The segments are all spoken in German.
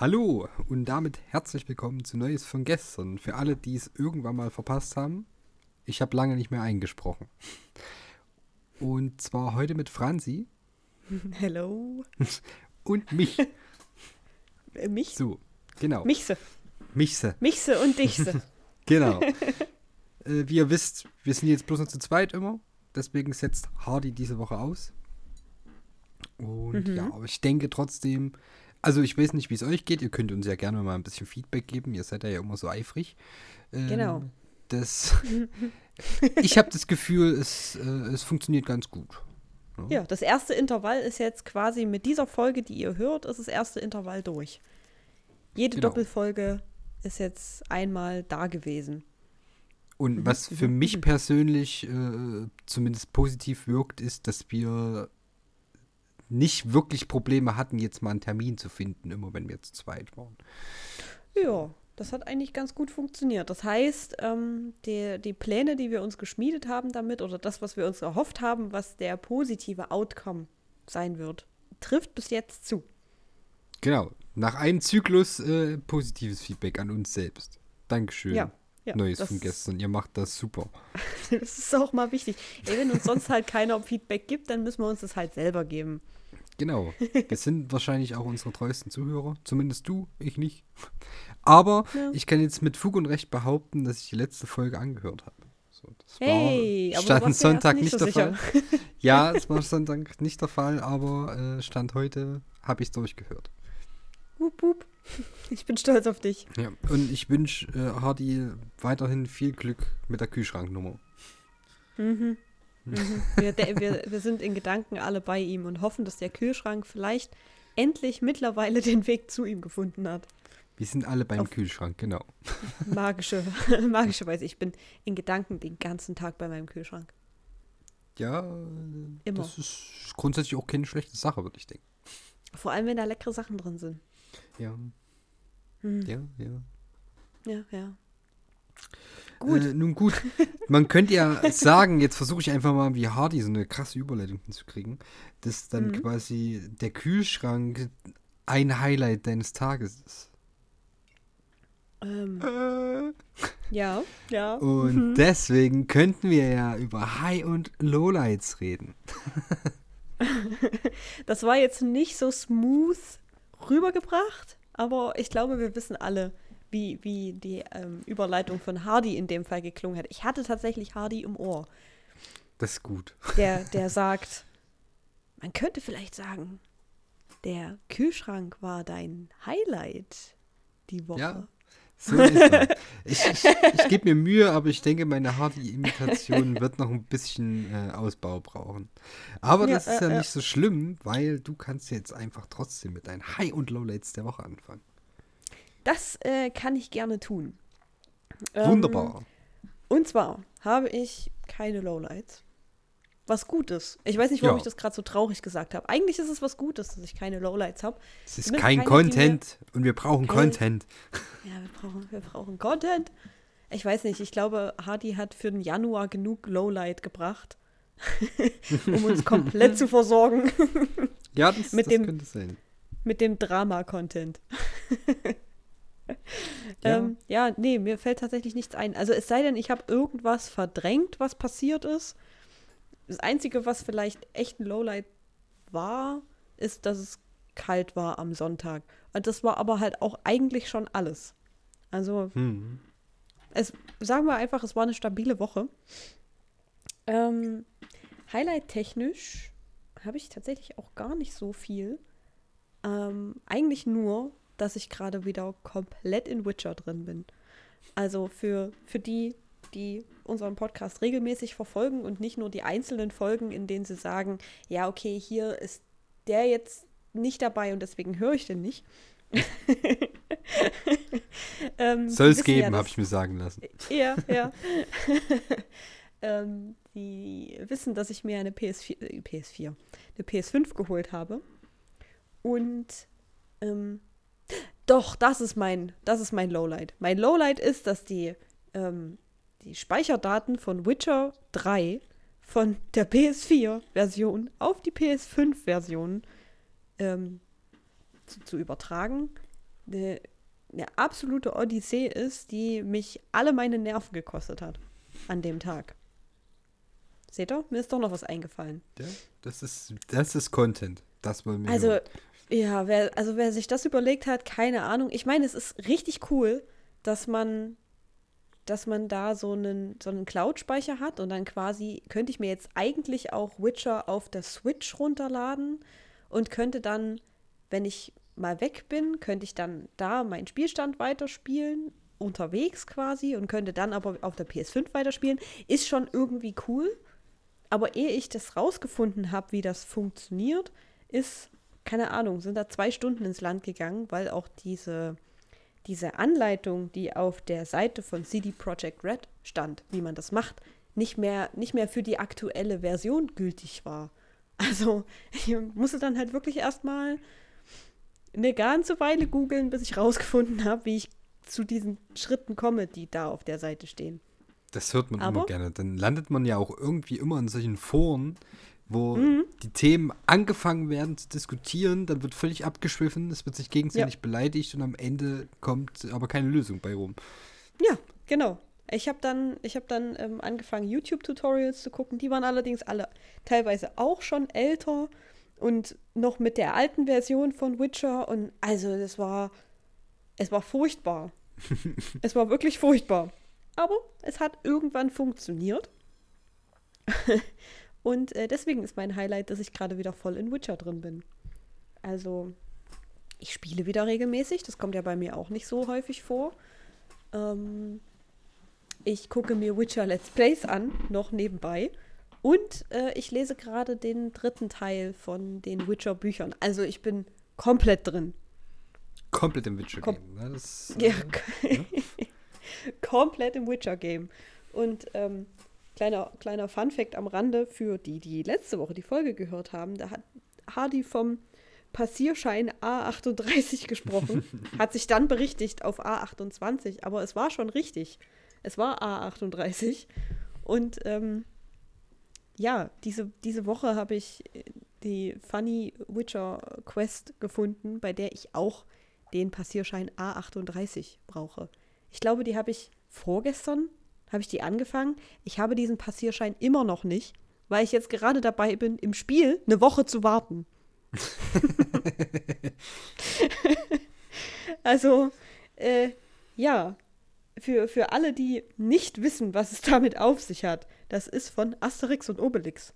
Hallo und damit herzlich willkommen zu Neues von gestern. Für alle, die es irgendwann mal verpasst haben, ich habe lange nicht mehr eingesprochen. Und zwar heute mit Franzi. Hello. Und mich. Äh, mich? So, genau. Michse. Michse. Michse und Dichse. Genau. äh, wie ihr wisst, wir sind jetzt bloß noch zu zweit immer. Deswegen setzt Hardy diese Woche aus. Und Mhm. ja, aber ich denke trotzdem, also ich weiß nicht, wie es euch geht. Ihr könnt uns ja gerne mal ein bisschen Feedback geben. Ihr seid ja immer so eifrig. Ähm, Genau. Das, ich habe das Gefühl, es, äh, es funktioniert ganz gut. ja, das erste Intervall ist jetzt quasi mit dieser Folge, die ihr hört, ist das erste Intervall durch. Jede Genau. Doppelfolge ist jetzt einmal da gewesen. Und was für mich persönlich äh, zumindest positiv wirkt, ist, dass wir nicht wirklich Probleme hatten, jetzt mal einen Termin zu finden, immer wenn wir zu zweit waren. Ja, das hat eigentlich ganz gut funktioniert. Das heißt, ähm, die, die Pläne, die wir uns geschmiedet haben damit oder das, was wir uns erhofft haben, was der positive Outcome sein wird, trifft bis jetzt zu. Genau. Nach einem Zyklus äh, positives Feedback an uns selbst. Dankeschön. Ja, ja, Neues von gestern. Ihr macht das super. Das ist auch mal wichtig. Ey, wenn uns sonst halt keiner Feedback gibt, dann müssen wir uns das halt selber geben. Genau. Wir sind wahrscheinlich auch unsere treuesten Zuhörer. Zumindest du, ich nicht. Aber Ja. ich kann jetzt mit Fug und Recht behaupten, dass ich die letzte Folge angehört habe. So, das Hey, war, aber stand ja Sonntag nicht, nicht so der sicher. Fall. Ja, es war Sonntag nicht der Fall, aber äh, Stand heute habe ich es durchgehört. Wup, wup. Ich bin stolz auf dich. Ja. Und ich wünsche äh, Hardy weiterhin viel Glück mit der Kühlschranknummer. Mhm. Mhm. Wir, wir, wir sind in Gedanken alle bei ihm und hoffen, dass der Kühlschrank vielleicht endlich mittlerweile den Weg zu ihm gefunden hat. Wir sind alle beim Auf- Kühlschrank, genau. Magische, magischerweise. Ich bin in Gedanken den ganzen Tag bei meinem Kühlschrank. Ja, Immer. das ist grundsätzlich auch keine schlechte Sache, würde ich denken. Vor allem, wenn da leckere Sachen drin sind. Ja, Hm. ja, ja. Ja, ja. Gut. Äh, nun gut, man könnte ja sagen, jetzt versuche ich einfach mal wie Hardy so eine krasse Überleitung hinzukriegen, dass dann Mhm. quasi der Kühlschrank ein Highlight deines Tages ist. Ähm, Äh. ja, ja. Und deswegen könnten wir ja über High- und Lowlights reden. Das war jetzt nicht so smooth rübergebracht, aber ich glaube, wir wissen alle, wie, wie die ähm, Überleitung von Hardy in dem Fall geklungen hat. Ich hatte tatsächlich Hardy im Ohr, Das ist gut. der, der sagt, man könnte vielleicht sagen, der Kühlschrank war dein Highlight die Woche. Ja. So ist er. Ich, ich, ich gebe mir Mühe, aber ich denke, meine Hardy-Imitation wird noch ein bisschen äh, Ausbau brauchen. Aber Ja, das ist ja äh, äh. nicht so schlimm, weil du kannst jetzt einfach trotzdem mit deinen High- und Lowlights der Woche anfangen. Das äh, kann ich gerne tun. Ähm, Wunderbar. Und zwar habe ich keine Lowlights. Was Gutes. Ich weiß nicht, warum Ja. ich das gerade so traurig gesagt habe. Eigentlich ist es was Gutes, dass ich keine Lowlights habe. Es ist zumindest kein Content und wir brauchen Kein- Content. Ja, wir brauchen, wir brauchen Content. Ich weiß nicht, ich glaube, Hardy hat für den Januar genug Lowlight gebracht, um uns komplett zu versorgen Ja, das, Mit das dem- könnte sein. mit dem Drama-Content. Ja. Ähm, ja, nee, mir fällt tatsächlich nichts ein. Also es sei denn, ich habe irgendwas verdrängt, was passiert ist. Das Einzige, was vielleicht echt ein Lowlight war, ist, dass es kalt war am Sonntag. Und das war aber halt auch eigentlich schon alles. Also Hm. es, sagen wir einfach, es war eine stabile Woche. Ähm, Highlight-technisch habe ich tatsächlich auch gar nicht so viel. Ähm, eigentlich nur, dass ich gerade wieder komplett in Witcher drin bin. Also für, für die, die unseren Podcast regelmäßig verfolgen und nicht nur die einzelnen Folgen, in denen sie sagen, ja, okay, hier ist der jetzt nicht dabei und deswegen höre ich den nicht. ähm, Soll es geben, ja, habe ich mir sagen lassen. ja, ja. ähm, die wissen, dass ich mir eine PS4, äh, PS4, eine PS5 geholt habe. Und ähm, doch, das ist mein, das ist mein Lowlight. Mein Lowlight ist, dass die, ähm, die Speicherdaten von Witcher 3 von der PS4-Version auf die PS5-Version ähm, zu, zu übertragen, eine, eine absolute Odyssee ist, die mich alle meine Nerven gekostet hat an dem Tag. Seht ihr? Mir ist doch noch was eingefallen. Ja, das ist, das ist Content. Das wollen wir. Also, hören. Ja, wer, also wer sich das überlegt hat, keine Ahnung. Ich meine, es ist richtig cool, dass man, dass man da so einen, so einen Cloud-Speicher hat und dann quasi könnte ich mir jetzt eigentlich auch Witcher auf der Switch runterladen und könnte dann, wenn ich mal weg bin, könnte ich dann da meinen Spielstand weiterspielen, unterwegs quasi und könnte dann aber auf der PS5 weiterspielen. Ist schon irgendwie cool. Aber ehe ich das rausgefunden habe, wie das funktioniert, ist, keine Ahnung, sind da zwei Stunden ins Land gegangen, weil auch diese, diese Anleitung, die auf der Seite von CD Projekt Red stand, wie man das macht, nicht mehr, nicht mehr für die aktuelle Version gültig war. Also ich musste dann halt wirklich erstmal eine ganze Weile googeln, bis ich rausgefunden habe, wie ich zu diesen Schritten komme, die da auf der Seite stehen. Das hört man Aber- immer gerne. Dann landet man ja auch irgendwie immer in solchen Foren, wo Mhm. die Themen angefangen werden zu diskutieren, dann wird völlig abgeschwiffen, es wird sich gegenseitig beleidigt und am Ende kommt aber keine Lösung bei rum. Ja, genau. Ich habe dann, ich hab dann ähm, angefangen, YouTube-Tutorials zu gucken. Die waren allerdings alle teilweise auch schon älter und noch mit der alten Version von Witcher. Und also das war, es war furchtbar. es war wirklich furchtbar. Aber es hat irgendwann funktioniert. Und äh, deswegen ist mein Highlight, dass ich gerade wieder voll in Witcher drin bin. Also, ich spiele wieder regelmäßig. Das kommt ja bei mir auch nicht so häufig vor. Ähm, ich gucke mir Witcher Let's Plays an, noch nebenbei. Und äh, ich lese gerade den dritten Teil von den Witcher-Büchern. Also ich bin komplett drin. Komplett im Witcher Kom- Game. Ne? Ja, äh, komplett im Witcher-Game. Und ähm, kleiner, kleiner Fun-Fact am Rande für die, die letzte Woche die Folge gehört haben: da hat Hardy vom Passierschein A38 gesprochen, hat sich dann berichtigt auf A28, aber es war schon richtig. Es war A38. Und ähm, ja, diese, diese Woche habe ich äh, die Funny Witcher Quest gefunden, bei der ich auch den Passierschein A38 brauche. Ich glaube, die habe ich vorgestern, habe ich die angefangen. Ich habe diesen Passierschein immer noch nicht, weil ich jetzt gerade dabei bin, im Spiel eine Woche zu warten. also, äh, ja, für, für alle, die nicht wissen, was es damit auf sich hat, das ist von Asterix und Obelix.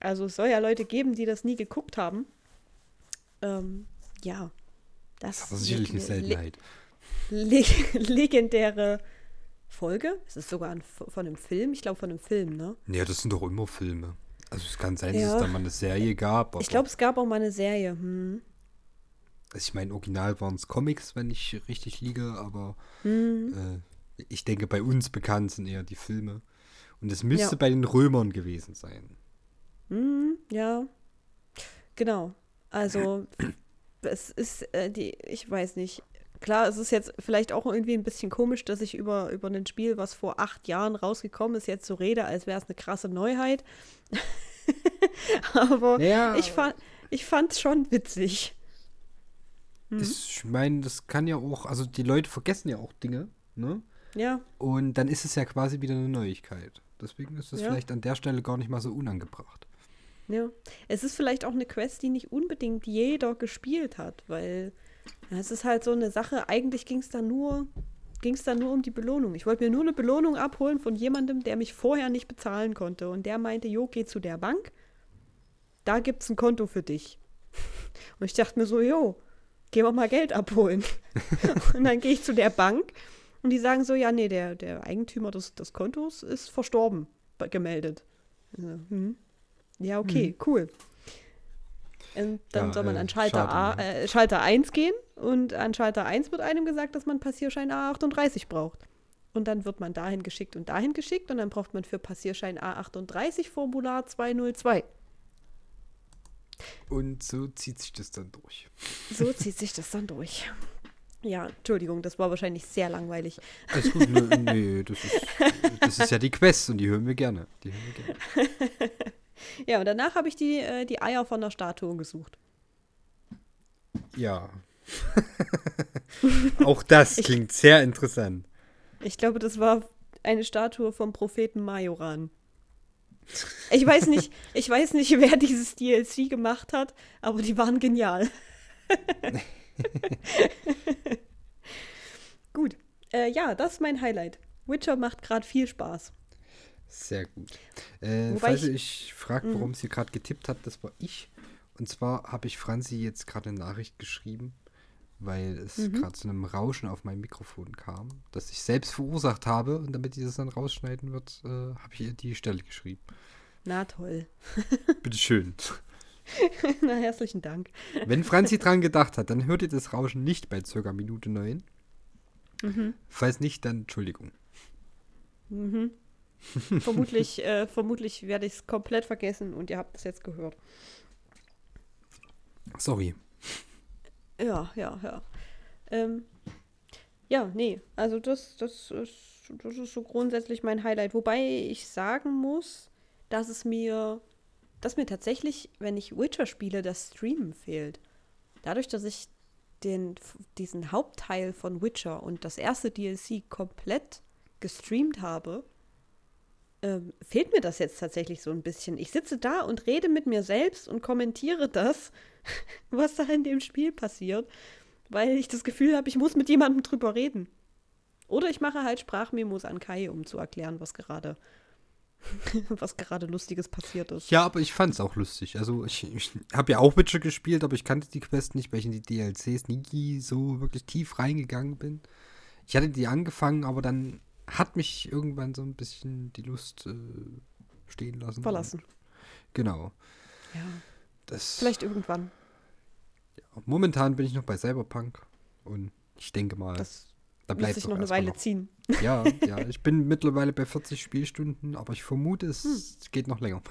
Also es soll ja Leute geben, die das nie geguckt haben. Ähm, ja. Das das ist sicherlich eine le- Seltenheit. le legendäre Folge. Es ist sogar ein, von einem Film. Ich glaube von einem Film, ne? Ja, das sind doch immer Filme. Also es kann sein, Ja. dass es da mal eine Serie gab. Ich glaube, es gab auch mal eine Serie. Hm. Also ich meine, original waren es Comics, wenn ich richtig liege, aber Hm. äh, ich denke, bei uns bekannt sind eher die Filme. Und es müsste Ja. bei den Römern gewesen sein. Hm, ja. Genau. Also, es ist äh, die, ich weiß nicht. Klar, es ist jetzt vielleicht auch irgendwie ein bisschen komisch, dass ich über, über ein Spiel, was vor acht Jahren rausgekommen ist, jetzt so rede, als wäre es eine krasse Neuheit. Aber Ja, ich fand ich fand's schon witzig. Mhm. Ich meine, das kann ja auch, also die Leute vergessen ja auch Dinge, ne? Ja, Und dann ist es ja quasi wieder eine Neuigkeit. Deswegen ist es Ja. vielleicht an der Stelle gar nicht mal so unangebracht. ja. Es ist vielleicht auch eine Quest, die nicht unbedingt jeder gespielt hat, weil ja, es ist halt so eine Sache, eigentlich ging es da nur ging es da nur um die Belohnung. Ich wollte mir nur eine Belohnung abholen von jemandem, der mich vorher nicht bezahlen konnte. Und der meinte, jo, geh zu der Bank, da gibt es ein Konto für dich. Und ich dachte mir so, jo, geh wir mal Geld abholen. und dann gehe ich zu der Bank und die sagen so, ja, nee, der, der Eigentümer des, des Kontos ist verstorben, be- gemeldet. Also, hm. Ja, okay, cool. Und dann Ja, soll man äh, an Schalter, A, schade, ne? äh, Schalter 1 gehen und an Schalter 1 wird einem gesagt, dass man Passierschein A38 braucht. Und dann wird man dahin geschickt und dahin geschickt und dann braucht man für Passierschein A38 Formular 202. Und so zieht sich das dann durch. So zieht sich das dann durch. Ja, Entschuldigung, das war wahrscheinlich sehr langweilig. Alles gut, nee, das ist, das ist ja die Quest und die hören wir gerne. Die hören wir gerne. Ja, und danach habe ich die, äh, die Eier von der Statue gesucht. Ja, Auch das klingt sehr interessant. Ich glaube, das war eine Statue vom Propheten Majoran. Ich weiß nicht, ich weiß nicht, wer dieses DLC gemacht hat, aber die waren genial. gut. Äh, ja, das ist mein Highlight. Witcher macht gerade viel Spaß. Sehr gut. Äh, Wobei falls ich- ihr euch fragt, warum sie gerade getippt hat, das war ich. Und zwar habe ich Franzi jetzt gerade eine Nachricht geschrieben, weil es gerade zu einem Rauschen auf mein Mikrofon kam, das ich selbst verursacht habe. Und damit die das dann rausschneiden wird, äh, habe ich ihr die Stelle geschrieben. Na toll. Bitteschön. Na, herzlichen Dank. Wenn Franzi dran gedacht hat, dann hört ihr das Rauschen nicht bei circa Minute 9. Falls nicht, dann Entschuldigung. Vermutlich, äh, vermutlich werde ich es komplett vergessen und ihr habt es jetzt gehört. Sorry. Ja, ja, ja. Ähm, ja, nee, also das, das, ist, das ist so grundsätzlich mein Highlight. Wobei ich sagen muss, dass es mir, dass mir tatsächlich, wenn ich Witcher spiele, das Streamen fehlt. Dadurch, dass ich den, diesen Hauptteil von Witcher und das erste DLC komplett gestreamt habe, ähm, fehlt mir das jetzt tatsächlich so ein bisschen. Ich sitze da und rede mit mir selbst und kommentiere das, was da in dem Spiel passiert, weil ich das Gefühl habe, ich muss mit jemandem drüber reden. Oder ich mache halt Sprachmemos an Kai, um zu erklären, was gerade was gerade Lustiges passiert ist. Ja, aber ich fand es auch lustig. Also ich, ich habe ja auch Witcher gespielt, aber ich kannte die Quest nicht, weil ich in die DLCs nie so wirklich tief reingegangen bin. Ich hatte die angefangen, aber dann hat mich irgendwann so ein bisschen die Lust äh, stehen lassen. Verlassen. Genau. Ja, Das, vielleicht irgendwann. Momentan bin ich noch bei Cyberpunk und ich denke mal, Das da bleibt sich noch eine Weile ziehen. Ja, ja, ich bin mittlerweile bei 40 Spielstunden, aber ich vermute, es Hm. geht noch länger.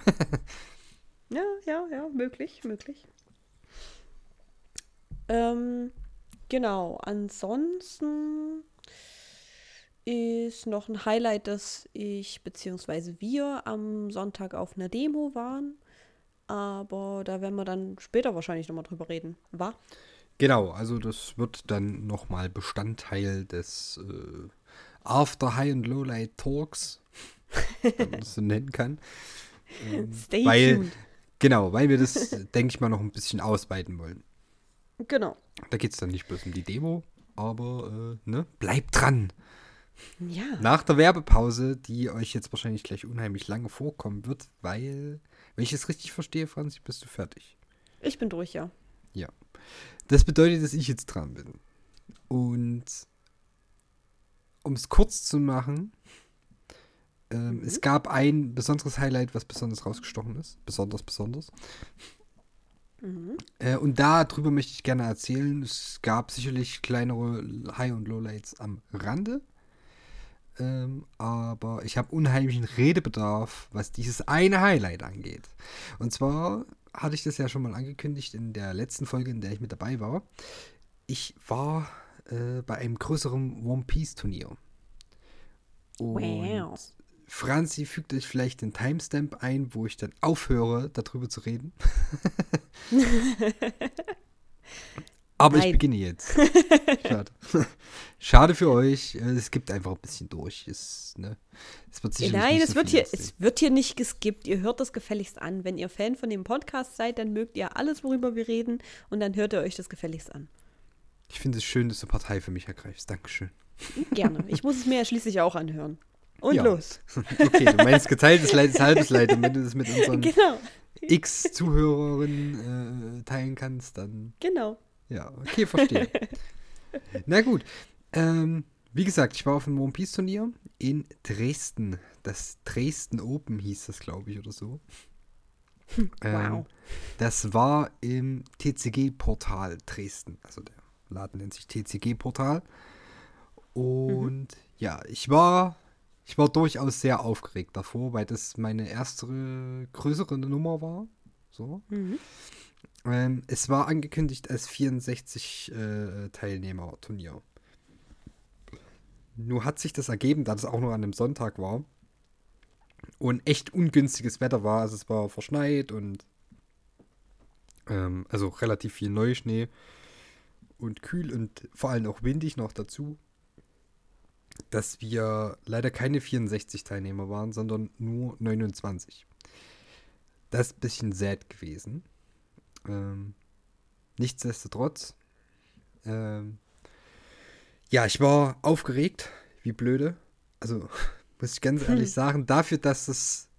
Ja, ja, ja, möglich, möglich. Ähm, genau, ansonsten ist noch ein Highlight, dass ich beziehungsweise wir am Sonntag auf einer Demo waren. Aber da werden wir dann später wahrscheinlich nochmal drüber reden. War? Genau, also das wird dann nochmal Bestandteil des äh, After High and Lowlight Talks, wenn man das so nennen kann. Ähm, Stay weil, tuned. Genau, weil wir das, denke ich mal, noch ein bisschen ausweiten wollen. Genau. Da geht es dann nicht bloß um die Demo, aber äh, ne, bleibt dran. Ja. Nach der Werbepause, die euch jetzt wahrscheinlich gleich unheimlich lange vorkommen wird, weil, wenn ich es richtig verstehe, Franzi, bist du fertig. Ich bin durch, ja. Ja. Das bedeutet, dass ich jetzt dran bin. Und um es kurz zu machen, ähm, es gab ein besonderes Highlight, was besonders rausgestochen ist. Besonders, besonders. Äh, und darüber möchte ich gerne erzählen. Es gab sicherlich kleinere High- und Lowlights am Rande. Ähm, aber ich habe unheimlichen Redebedarf, was dieses eine Highlight angeht. Und zwar hatte ich das ja schon mal angekündigt in der letzten Folge, in der ich mit dabei war. Ich war äh, bei einem größeren One Piece Turnier. Und Wow. Franzi fügt euch vielleicht den Timestamp ein, wo ich dann aufhöre, darüber zu reden. Aber ich Nein. beginne jetzt. Schade. Schade für euch. äh, Es gibt einfach ein bisschen durch. Es, ne? es wird sicherlich Nein, es so wird, hier, aussehen. es wird hier nicht geskippt. Ihr hört das gefälligst an. Wenn ihr Fan von dem Podcast seid, dann mögt ihr alles, worüber wir reden. Und dann hört ihr euch das gefälligst an. Ich finde es schön, dass du Partei für mich ergreifst. Dankeschön. Gerne. Ich muss es mir ja schließlich auch anhören. Und Ja. los. Okay, du meinst geteiltes Leid ist halbes Leid. Und wenn du das mit unseren Genau. x Zuhörerinnen äh, teilen kannst, dann Genau. Ja, okay, verstehe. Na gut. Ähm, wie gesagt, ich war auf einem One Piece Turnier in Dresden. Das Dresden Open hieß das, glaube ich, oder so. Ähm, Wow. das war im TCG-Portal Dresden. Also der Laden nennt sich TCG-Portal. Und ja, ich war, ich war durchaus sehr aufgeregt davor, weil das meine erste größere Nummer war. So. Mhm. Ähm, es war angekündigt als 64 äh, Teilnehmer Turnier. Nur hat sich das ergeben, da das auch noch an einem Sonntag war und echt ungünstiges Wetter war. Also es war verschneit und ähm, also relativ viel Neuschnee. und kühl und vor allem auch windig noch dazu, dass wir leider keine 64 Teilnehmer waren, sondern nur 29. Das ist ein bisschen sad gewesen. Ähm, nichtsdestotrotz, ähm, ja, ich war aufgeregt, wie blöde. Also, muss ich ganz ehrlich sagen, dafür, dass es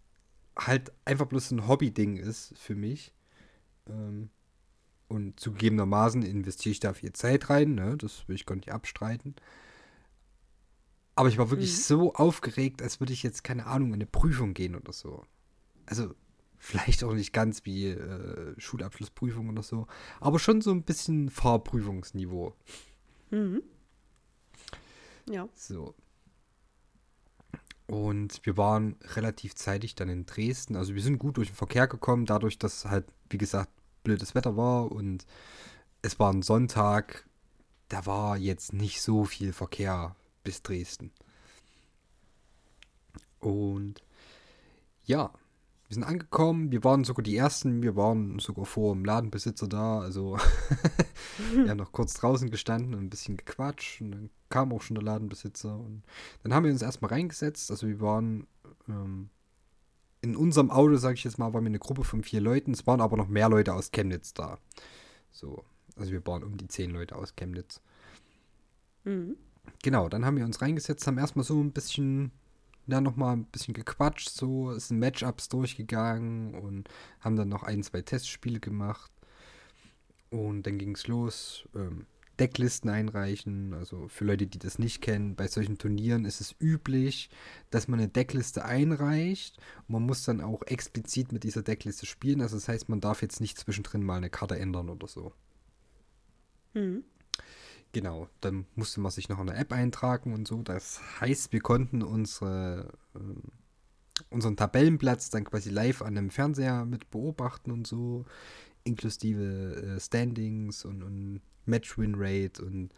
halt einfach bloß ein Hobby-Ding ist für mich. Ähm, und zugegebenermaßen investiere ich da viel Zeit rein, ne? das will ich gar nicht abstreiten. Aber ich war wirklich mhm. so aufgeregt, als würde ich jetzt, keine Ahnung, in eine Prüfung gehen oder so. Also, vielleicht auch nicht ganz wie äh, Schulabschlussprüfung oder so, aber schon so ein bisschen Fahrprüfungsniveau. Mhm. Ja. So. Und wir waren relativ zeitig dann in Dresden. Also wir sind gut durch den Verkehr gekommen, dadurch, dass halt, wie gesagt, blödes Wetter war und es war ein Sonntag. Da war jetzt nicht so viel Verkehr bis Dresden. Und ja, wir sind angekommen, wir waren sogar die Ersten, wir waren sogar vor dem Ladenbesitzer da, also wir haben noch kurz draußen gestanden und ein bisschen gequatscht. Und dann kam auch schon der Ladenbesitzer. Und dann haben wir uns erstmal reingesetzt, also wir waren ähm, in unserem Auto, sage ich jetzt mal, waren wir eine Gruppe von vier Leuten, es waren aber noch mehr Leute aus Chemnitz da. So, also wir waren um die zehn Leute aus Chemnitz. Mhm. Genau, dann haben wir uns reingesetzt, haben erstmal so ein bisschen ja, nochmal ein bisschen gequatscht, so, sind Matchups durchgegangen und haben dann noch ein, zwei Testspiele gemacht. Und dann ging es los. Ähm, Decklisten einreichen. Also für Leute, die das nicht kennen, bei solchen Turnieren ist es üblich, dass man eine Deckliste einreicht. Und man muss dann auch explizit mit dieser Deckliste spielen. Also das heißt, man darf jetzt nicht zwischendrin mal eine Karte ändern oder so. Mhm. Genau, dann musste man sich noch in der App eintragen und so. Das heißt, wir konnten unsere, äh, unseren Tabellenplatz dann quasi live an dem Fernseher mit beobachten und so, inklusive äh, Standings und, und Match-Win-Rate und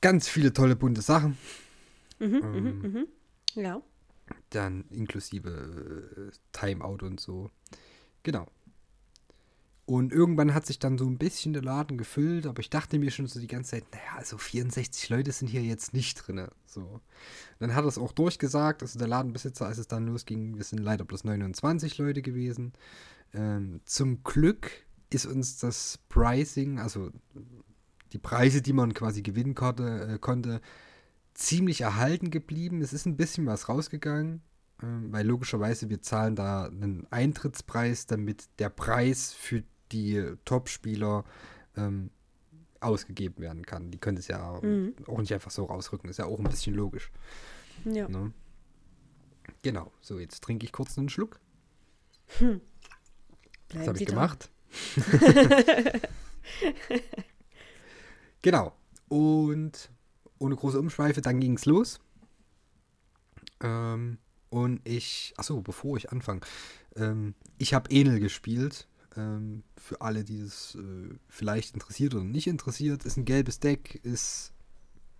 ganz viele tolle bunte Sachen. Mhm, mhm ähm, mhm, ja. Dann inklusive äh, Timeout und so. Genau. Und irgendwann hat sich dann so ein bisschen der Laden gefüllt, aber ich dachte mir schon so die ganze Zeit, naja, also 64 Leute sind hier jetzt nicht drin. So. Dann hat er es auch durchgesagt, also der Ladenbesitzer, als es dann losging, wir sind leider bloß 29 Leute gewesen. Ähm, zum Glück ist uns das Pricing, also die Preise, die man quasi gewinnen konnte, äh, konnte ziemlich erhalten geblieben. Es ist ein bisschen was rausgegangen, weil logischerweise wir zahlen da einen Eintrittspreis, damit der Preis für die Top-Spieler ähm, ausgegeben werden kann. Die können es ja mhm. auch nicht einfach so rausrücken. Ist ja auch ein bisschen logisch. Ja. Ne? Genau. So, jetzt trinke ich kurz einen Schluck. Hm. Das habe ich gemacht. genau. Und ohne große Umschweife, dann ging es los. Ähm, und ich, achso, bevor ich anfange, ähm, ich habe Enel gespielt ähm, für alle, die es äh, vielleicht interessiert oder nicht interessiert, ist ein gelbes Deck, ist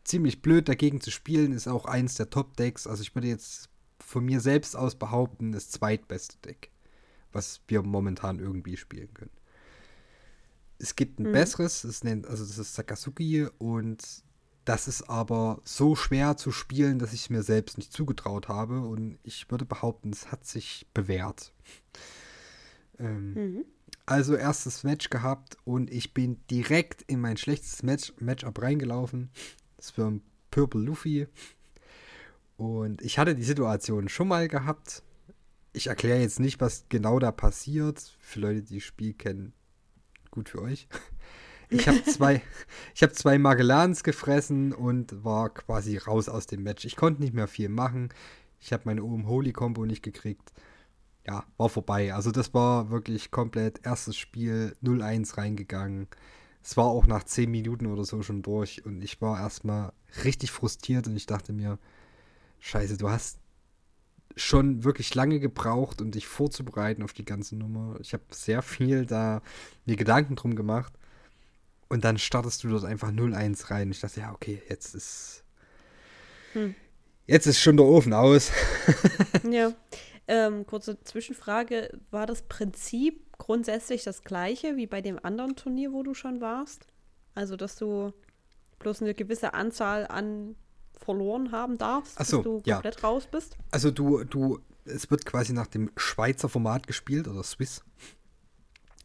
ziemlich blöd dagegen zu spielen, ist auch eins der Top-Decks. Also ich würde jetzt von mir selbst aus behaupten, das zweitbeste Deck, was wir momentan irgendwie spielen können. Es gibt ein mhm. besseres, das nennt, also das ist Sakazuki und das ist aber so schwer zu spielen, dass ich es mir selbst nicht zugetraut habe und ich würde behaupten, es hat sich bewährt. Ähm, mhm. Also erstes Match gehabt und ich bin direkt in mein schlechtes Match, Matchup reingelaufen. Das war ein Purple Luffy. Und ich hatte die Situation schon mal gehabt. Ich erkläre jetzt nicht, was genau da passiert. Für Leute, die das Spiel kennen, gut für euch. Ich habe zwei, ich habe zwei Magellans gefressen und war quasi raus aus dem Match. Ich konnte nicht mehr viel machen. Ich habe meine Ohm Holy Combo nicht gekriegt ja, war vorbei. Also das war wirklich komplett erstes Spiel 0-1 reingegangen. Es war auch nach 10 Minuten oder so schon durch und ich war erstmal richtig frustriert und ich dachte mir, scheiße, du hast schon wirklich lange gebraucht, um dich vorzubereiten auf die ganze Nummer. Ich habe sehr viel da mir Gedanken drum gemacht. Und dann startest du dort einfach 0-1 rein. Ich dachte, ja, okay, jetzt ist. Hm. Jetzt ist schon der Ofen aus. ja. Ähm, kurze Zwischenfrage: War das Prinzip grundsätzlich das gleiche wie bei dem anderen Turnier, wo du schon warst? Also, dass du bloß eine gewisse Anzahl an verloren haben darfst, Ach so, bis du ja. komplett raus bist. Also du, du, es wird quasi nach dem Schweizer Format gespielt oder Swiss.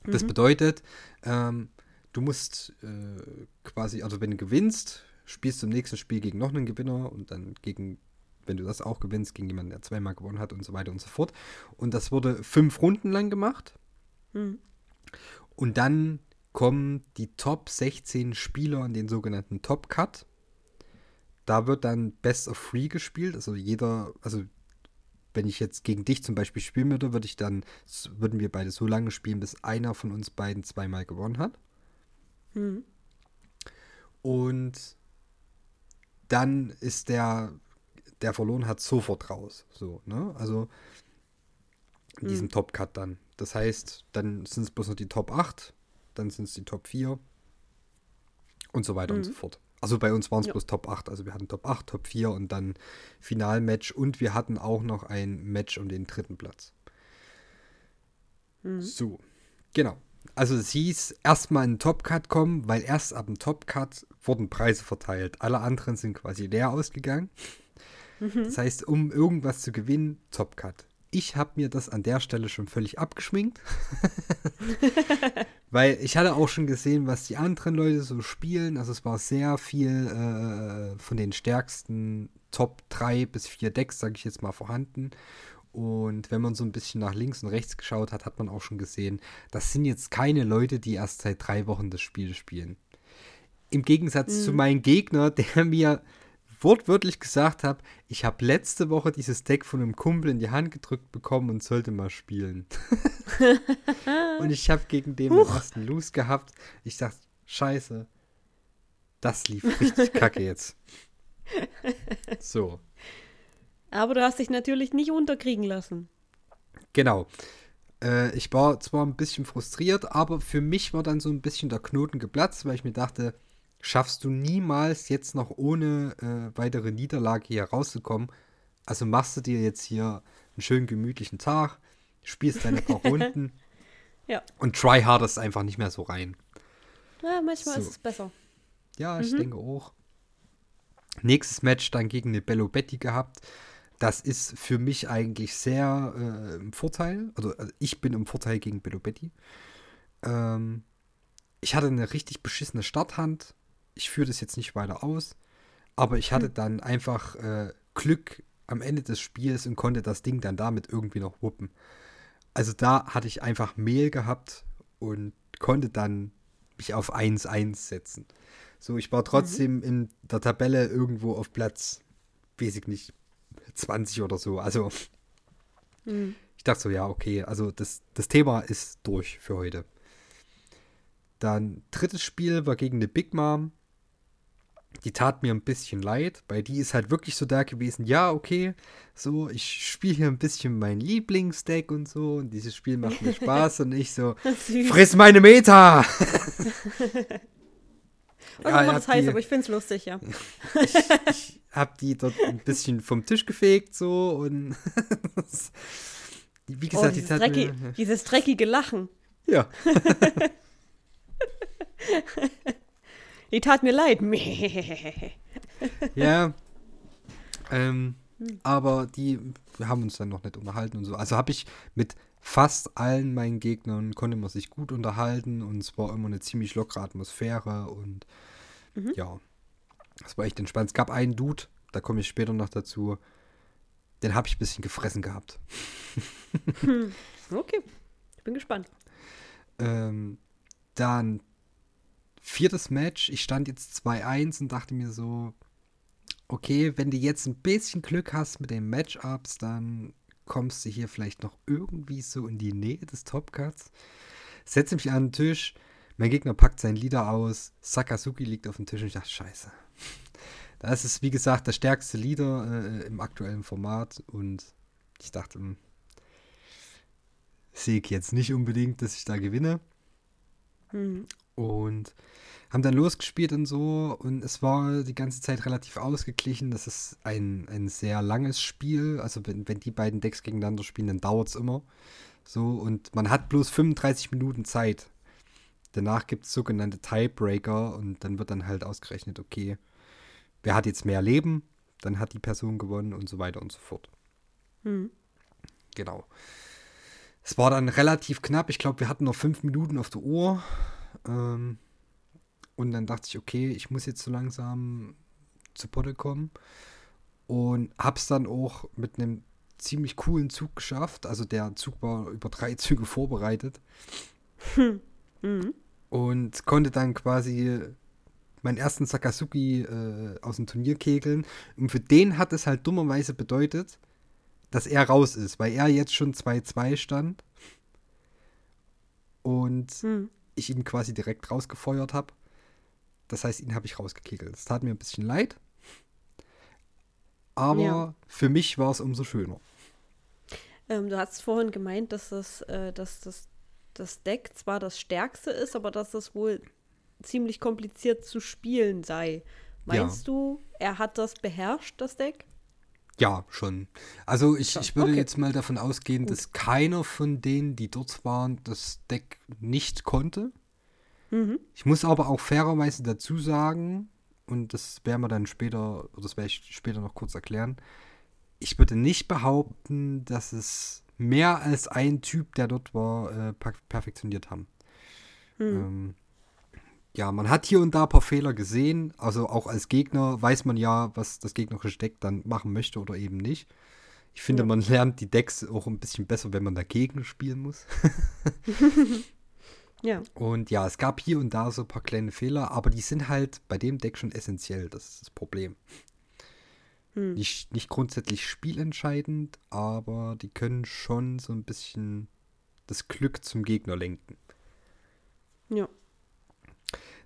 Das Mhm. bedeutet, ähm, du musst äh, quasi, also wenn du gewinnst, spielst du im nächsten Spiel gegen noch einen Gewinner und dann gegen, wenn du das auch gewinnst, gegen jemanden, der zweimal gewonnen hat und so weiter und so fort. Und das wurde fünf Runden lang gemacht. Mhm. Und dann kommen die Top 16 Spieler in den sogenannten Top Cut. Da wird dann Best of Three gespielt. Also jeder, also wenn ich jetzt gegen dich zum Beispiel spielen würde, würde ich dann, würden wir beide so lange spielen, bis einer von uns beiden zweimal gewonnen hat. Mhm. Und dann ist der, der verloren hat, sofort raus. So, ne? Also in diesem Top Cut dann. Das heißt, dann sind es bloß noch die Top 8, dann sind es die Top 4 und so weiter und so fort. Also bei uns waren es Ja. bloß Top 8. Also wir hatten Top 8, Top 4 und dann Finalmatch und wir hatten auch noch ein Match um den dritten Platz. So, genau. Also es hieß erstmal in den Top Cut kommen, weil erst ab dem Top Cut wurden Preise verteilt. Alle anderen sind quasi leer ausgegangen. Das heißt, um irgendwas zu gewinnen, Top Cut. Ich habe mir das an der Stelle schon völlig abgeschminkt. Weil ich hatte auch schon gesehen, was die anderen Leute so spielen. Also es war sehr viel äh, von den stärksten Top 3 bis 4 Decks, sage ich jetzt mal, vorhanden. Und wenn man so ein bisschen nach links und rechts geschaut hat, hat man auch schon gesehen, das sind jetzt keine Leute, die erst seit drei Wochen das Spiel spielen. Im Gegensatz zu meinem Gegner, der mir wortwörtlich gesagt hat, ich habe letzte Woche dieses Deck von einem Kumpel in die Hand gedrückt bekommen und sollte mal spielen. und ich habe gegen den den ersten Loose gehabt. Ich dachte, scheiße, das lief richtig kacke jetzt. So, Aber du hast dich natürlich nicht unterkriegen lassen. genau. Äh, ich war zwar ein bisschen frustriert, aber für mich war dann so ein bisschen der Knoten geplatzt, weil ich mir dachte, schaffst du niemals jetzt noch ohne äh, weitere Niederlage hier rauszukommen. Also machst du dir jetzt hier einen schönen gemütlichen Tag, spielst deine paar Runden Ja. und try hardest einfach nicht mehr so rein. Ja, manchmal So. ist es besser. Ja, ich denke auch. Nächstes Match dann gegen eine Bello Betty gehabt. Das ist für mich eigentlich sehr äh, im Vorteil. Also, also ich bin im Vorteil gegen Bello Betty. Ähm, ich hatte eine richtig beschissene Starthand. Ich führe das jetzt nicht weiter aus. Aber ich hatte dann einfach äh, Glück am Ende des Spiels und konnte das Ding dann damit irgendwie noch wuppen. Also da hatte ich einfach Mehl gehabt und konnte dann mich auf 1-1 setzen. So, ich war trotzdem in der Tabelle irgendwo auf Platz, weiß ich nicht, 20 oder so. Also, Hm. ich dachte so, ja, okay, also das, das Thema ist durch für heute. Dann drittes Spiel war gegen eine Big Mom. Die tat mir ein bisschen leid, weil die ist halt wirklich so da gewesen, ja, okay, so, ich spiele hier ein bisschen mein Lieblingsdeck und so und dieses Spiel macht mir Spaß und ich so, friss meine Meta! Was Ja, ich das hab heißt, die- aber ich finde es lustig, ja. ich hab die dort ein bisschen vom Tisch gefegt so und wie Oh, gesagt, die dieses, tat dreckige, mir, dieses dreckige Lachen. ja, Die tat mir leid. ja, ähm, aber die haben uns dann noch nicht unterhalten und so. Also habe ich mit fast allen meinen Gegnern konnte man sich gut unterhalten und es war immer eine ziemlich lockere Atmosphäre und ja, das war echt entspannt. Es gab einen Dude, da komme ich später noch dazu, den habe ich ein bisschen gefressen gehabt. okay, ich bin gespannt. Ähm, dann viertes Match. Ich stand jetzt 2-1 und dachte mir so, okay, wenn du jetzt ein bisschen Glück hast mit den Matchups, dann kommst du hier vielleicht noch irgendwie so in die Nähe des Topcuts. Setze mich an den Tisch, mein Gegner packt sein Leader aus, Sakazuki liegt auf dem Tisch und ich dachte, scheiße. Das ist, wie gesagt, der stärkste Leader äh, im aktuellen Format und ich dachte, hm, sehe ich jetzt nicht unbedingt, dass ich da gewinne. Hm. Und haben dann losgespielt und so. Und es war die ganze Zeit relativ ausgeglichen. Das ist ein, ein sehr langes Spiel. Also wenn, wenn die beiden Decks gegeneinander spielen, dann dauert es immer. So, und man hat bloß 35 Minuten Zeit. Danach gibt es sogenannte Tiebreaker und dann wird dann halt ausgerechnet, okay, wer hat jetzt mehr Leben, dann hat die Person gewonnen und so weiter und so fort. Hm. Genau. Es war dann relativ knapp. Ich glaube, wir hatten noch fünf Minuten auf der Uhr. Ähm, und dann dachte ich, okay, ich muss jetzt so langsam zu Potte kommen. Und hab's dann auch mit einem ziemlich coolen Zug geschafft. Also der Zug war über drei Züge vorbereitet. Hm. Mhm. Und konnte dann quasi meinen ersten Sakazuki äh, aus dem Turnier kegeln. Und für den hat es halt dummerweise bedeutet, dass er raus ist, weil er jetzt schon 2-2 stand. Und Hm. ich ihn quasi direkt rausgefeuert habe. Das heißt, ihn habe ich rausgekegelt. Es tat mir ein bisschen leid. Aber Ja. für mich war es umso schöner. Ähm, du hast vorhin gemeint, dass das, äh, dass das, das Deck zwar das stärkste ist, aber dass das wohl ziemlich kompliziert zu spielen sei. Meinst du, er hat das beherrscht, das Deck? Ja, schon. Also ich, Schon, ich würde okay. jetzt mal davon ausgehen, dass keiner von denen, die dort waren, das Deck nicht konnte. Mhm. Ich muss aber auch fairerweise dazu sagen, und das werden wir dann später, oder das werde ich später noch kurz erklären, ich würde nicht behaupten, dass es mehr als ein Typ, der dort war, äh, per perfektioniert haben. Hm. Ähm, ja, man hat hier und da ein paar Fehler gesehen. Also auch als Gegner weiß man ja, was das gegnerische Deck dann machen möchte oder eben nicht. Ich finde, Ja. man lernt die Decks auch ein bisschen besser, wenn man dagegen spielen muss. Ja. Und ja, es gab hier und da so ein paar kleine Fehler, aber die sind halt bei dem Deck schon essentiell. Das ist das Problem. Hm. Nicht, nicht grundsätzlich spielentscheidend, aber die können schon so ein bisschen das Glück zum Gegner lenken. Ja.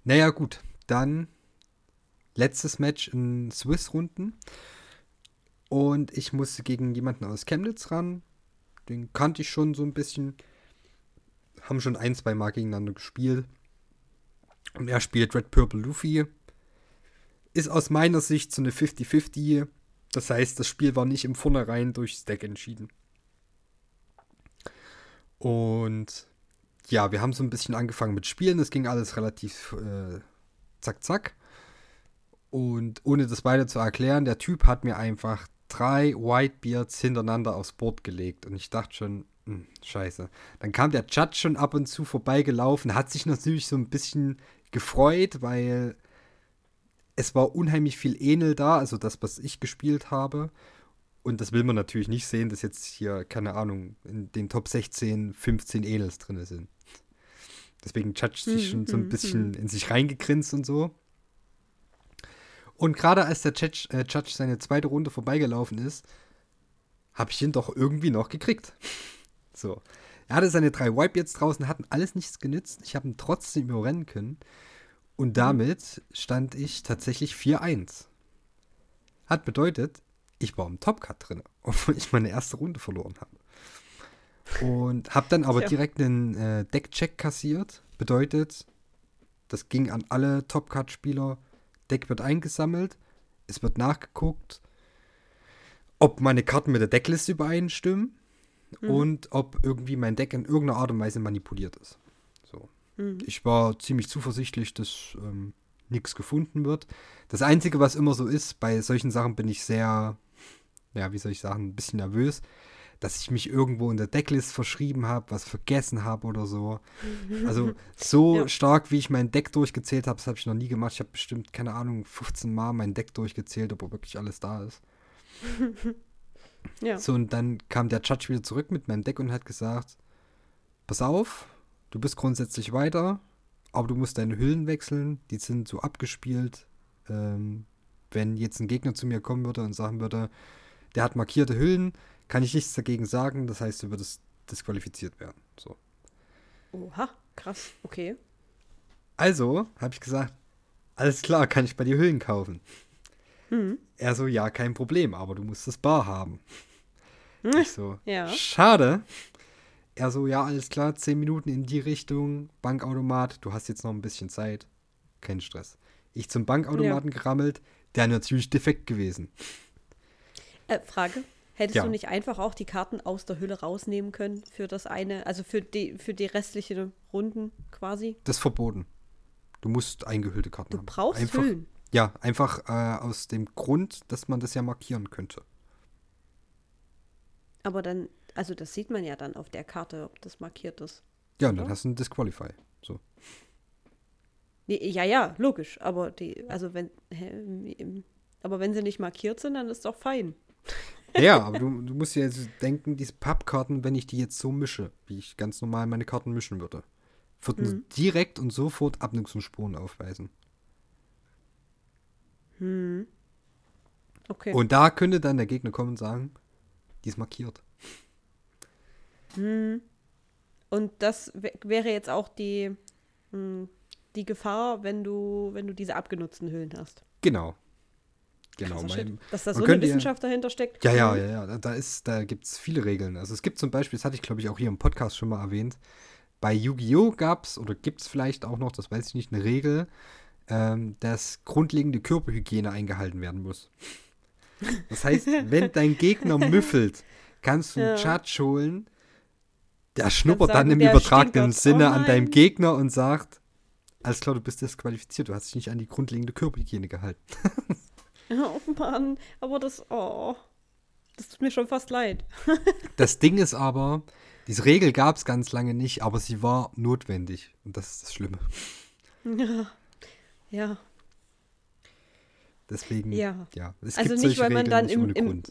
Naja, gut. Dann letztes Match in Swiss-Runden. Und ich musste gegen jemanden aus Chemnitz ran. Den kannte ich schon so ein bisschen. Haben schon ein, zwei Mal gegeneinander gespielt. Und er spielt Red Purple Luffy. Ist aus meiner Sicht so eine 50-50. Das heißt, das Spiel war nicht im Vornherein durchs Deck entschieden. Und ja, wir haben so ein bisschen angefangen mit Spielen. Das ging alles relativ äh, zack, zack. Und ohne das weiter zu erklären, der Typ hat mir einfach drei Whitebeards hintereinander aufs Board gelegt. Und ich dachte schon, hm, scheiße. Dann kam der Judge schon ab und zu vorbeigelaufen, hat sich natürlich so ein bisschen gefreut, weil es war unheimlich viel Enel da, also das, was ich gespielt habe. Und das will man natürlich nicht sehen, dass jetzt hier, keine Ahnung, in den Top 16 15 Enels drin sind. Deswegen judgt sich Hm, schon so ein hm, bisschen in sich reingegrinst und so. Und gerade als der Judge, äh, Judge seine zweite Runde vorbeigelaufen ist, habe ich ihn doch irgendwie noch gekriegt. So. Er hatte seine drei Wipe jetzt draußen, hatten alles nichts genützt. Ich habe ihn trotzdem überrennen können. Und damit stand ich tatsächlich 4-1. Hat bedeutet, ich war im Topcut drin, obwohl ich meine erste Runde verloren habe. Und habe dann aber Tja. direkt einen äh, Deckcheck kassiert. Bedeutet, das ging an alle Topcut-Spieler. Deck wird eingesammelt, es wird nachgeguckt, ob meine Karten mit der Deckliste übereinstimmen Mhm. und ob irgendwie mein Deck in irgendeiner Art und Weise manipuliert ist. Mhm. Ich war ziemlich zuversichtlich, dass ähm, nichts gefunden wird. Das Einzige, was immer so ist, bei solchen Sachen bin ich sehr, ja, wie soll ich sagen, ein bisschen nervös, dass ich mich irgendwo in der Decklist verschrieben habe, was vergessen habe oder so. Also so Ja. stark, wie ich mein Deck durchgezählt habe, das habe ich noch nie gemacht. Ich habe bestimmt, keine Ahnung, 15 Mal mein Deck durchgezählt, ob wirklich alles da ist. Ja. So, und dann kam der Judge wieder zurück mit meinem Deck und hat gesagt, pass auf, du bist grundsätzlich weiter, aber du musst deine Hüllen wechseln, die sind so abgespielt. Ähm, wenn jetzt ein Gegner zu mir kommen würde und sagen würde, der hat markierte Hüllen, kann ich nichts dagegen sagen, das heißt, du würdest disqualifiziert werden. So. Oha, krass. Okay. Also habe ich gesagt, alles klar, kann ich bei dir Hüllen kaufen. Mhm. Er so, ja, kein Problem, aber du musst das Bar haben. Ich so, Ja. schade. Er so, ja, alles klar, 10 Minuten in die Richtung, Bankautomat, du hast jetzt noch ein bisschen Zeit. Kein Stress. Ich zum Bankautomaten gerammelt, der natürlich defekt gewesen. Äh, Frage. Hättest Ja. du nicht einfach auch die Karten aus der Hülle rausnehmen können für das eine, also für die, für die restlichen Runden quasi? Das ist verboten. Du musst eingehüllte Karten Du haben. brauchst einfach, Hüllen. Ja, einfach äh, aus dem Grund, dass man das ja markieren könnte. Aber dann, also das sieht man ja dann auf der Karte, ob das markiert ist. Ja, und dann hast du einen Disqualify. So. Nee, ja, ja, logisch. Aber die, also wenn, hä, aber wenn sie nicht markiert sind, dann ist doch fein. Ja, aber du, du musst dir jetzt denken, diese Pappkarten, wenn ich die jetzt so mische, wie ich ganz normal meine Karten mischen würde, würden Mhm. direkt und sofort Abnutzungsspuren aufweisen. Hm. Okay. Und da könnte dann der Gegner kommen und sagen, die ist markiert. Hm. Und das wä- wäre jetzt auch die, hm, die Gefahr, wenn du, wenn du diese abgenutzten Hüllen hast. Genau. Genau. Mein. Dass da so eine könnte ja- Wissenschaft dahinter steckt. Ja, ja, ja, ja. Da, da ist, da gibt es viele Regeln. Also es gibt zum Beispiel, das hatte ich glaube ich auch hier im Podcast schon mal erwähnt, bei Yu-Gi-Oh! gab es oder gibt es vielleicht auch noch, das weiß ich nicht, eine Regel, ähm, dass grundlegende Körperhygiene eingehalten werden muss. Das heißt, wenn dein Gegner müffelt, kannst du einen Ja. Judge holen, der schnuppert dann sagen, im der übertragenen. Sinne Oh an deinem. Gegner und sagt, alles klar, du bist disqualifiziert, du hast dich nicht an die grundlegende Körperhygiene gehalten. Oh Mann, aber das, oh, das tut mir schon fast leid. Das Ding ist aber, diese Regel gab es ganz lange nicht, aber sie war notwendig. Und das ist das Schlimme. Ja. Ja. Deswegen, Ja. ja. Es Also nicht, weil man dann im- im-.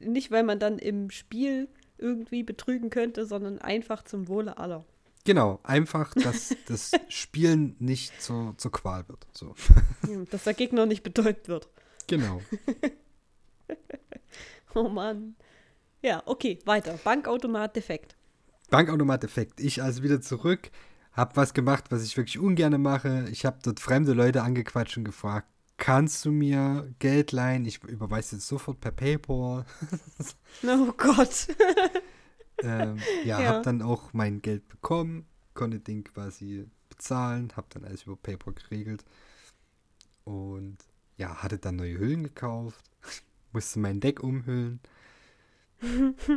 Nicht, weil man dann im Spiel irgendwie betrügen könnte, sondern einfach zum Wohle aller. Genau, einfach, dass das Spielen nicht zur, zur Qual wird. So. Dass der Gegner nicht betäubt wird. Genau. Oh Mann. Ja, okay, weiter. Bankautomat defekt. Bankautomat-Effekt. Ich also wieder zurück, hab was gemacht, was ich wirklich ungern mache. Ich habe dort fremde Leute angequatscht und gefragt, kannst du mir Geld leihen? Ich überweise jetzt sofort per PayPal. Oh Gott. ähm, ja, Ja. habe dann auch mein Geld bekommen, konnte den quasi bezahlen, habe dann alles über PayPal geregelt und ja, hatte dann neue Hüllen gekauft, musste mein Deck umhüllen,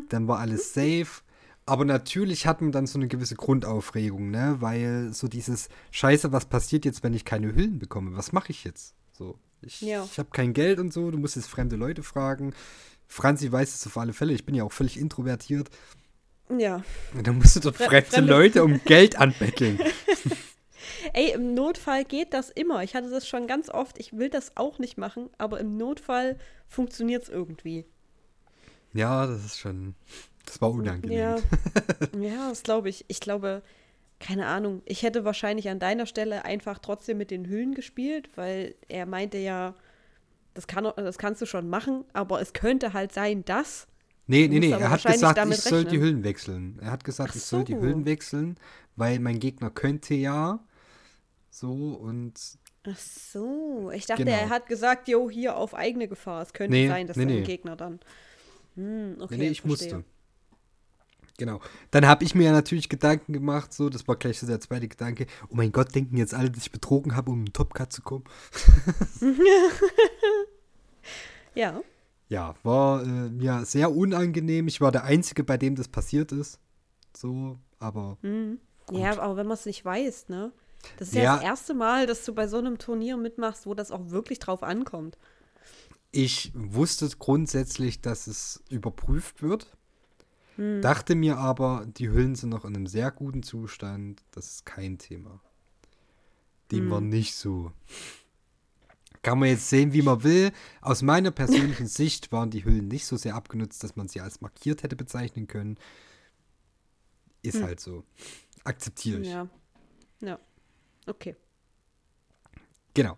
dann war alles safe. Aber natürlich hat man dann so eine gewisse Grundaufregung, ne? Weil so dieses Scheiße, was passiert jetzt, wenn ich keine Hüllen bekomme? Was mache ich jetzt? So, ich, Ja. ich habe kein Geld und so, du musst jetzt fremde Leute fragen. Franzi weiß es auf alle Fälle, ich bin ja auch völlig introvertiert. Ja. Und dann musst du dort Fre- fremde fremde- Leute um Geld anbetteln. Ey, im Notfall geht das immer. Ich hatte das schon ganz oft. Ich will das auch nicht machen, aber im Notfall funktioniert es irgendwie. ja, das ist schon. Das war unangenehm. Ja, ja das glaube ich. Ich glaube, keine Ahnung, ich hätte wahrscheinlich an deiner Stelle einfach trotzdem mit den Hüllen gespielt, weil er meinte ja, das, kann, das kannst du schon machen, aber es könnte halt sein, dass. Nee, nee, nee, er hat gesagt, ich soll die rechnen. Hüllen wechseln. Er hat gesagt, Ach ich soll die so. Hüllen wechseln, weil mein Gegner könnte ja so und Ach so, ich dachte, Genau. er hat gesagt, jo, hier auf eigene Gefahr. Es könnte Nee, sein, dass nee, dein nee. Gegner dann. Hm, okay, nee, nee, ich verstehe. musste. Genau. Dann habe ich mir ja natürlich Gedanken gemacht, so, das war gleich so der zweite Gedanke. Oh mein Gott, denken jetzt alle, dass ich betrogen habe, um in den Top-Cut zu kommen. Ja, Ja, war äh, mir sehr unangenehm. Ich war der Einzige, bei dem das passiert ist. So, aber hm. Gut. ja, aber wenn man es nicht weiß, ne? Das ist ja, Ja. das erste Mal, dass du bei so einem Turnier mitmachst, wo das auch wirklich drauf ankommt. ich wusste grundsätzlich, dass es überprüft wird. Dachte mir aber, die Hüllen sind noch in einem sehr guten Zustand. Das ist kein Thema. Dem war nicht so. Kann man jetzt sehen, wie man will. Aus meiner persönlichen Sicht waren die Hüllen nicht so sehr abgenutzt, dass man sie als markiert hätte bezeichnen können. Ist halt so. Akzeptiere ich. Ja. Ja. Okay. Genau.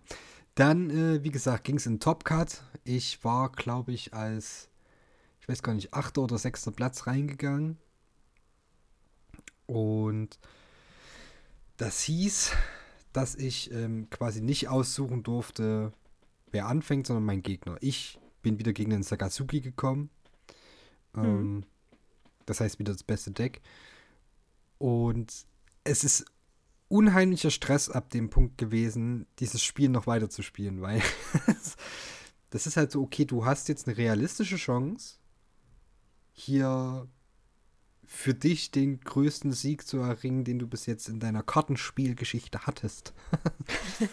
Dann, äh, wie gesagt, ging es in Top Cut. Ich war, glaube ich, als, weiß gar nicht, achter oder sechster Platz reingegangen. Und das hieß, dass ich ähm, quasi nicht aussuchen durfte, wer anfängt, sondern mein Gegner. Ich bin wieder gegen den Sakazuki gekommen. Ähm, Das heißt wieder das beste Deck. Und es ist unheimlicher Stress ab dem Punkt gewesen, dieses Spiel noch weiter zu spielen, weil das ist halt so, okay, du hast jetzt eine realistische Chance, hier für dich den größten Sieg zu erringen, den du bis jetzt in deiner Kartenspielgeschichte hattest.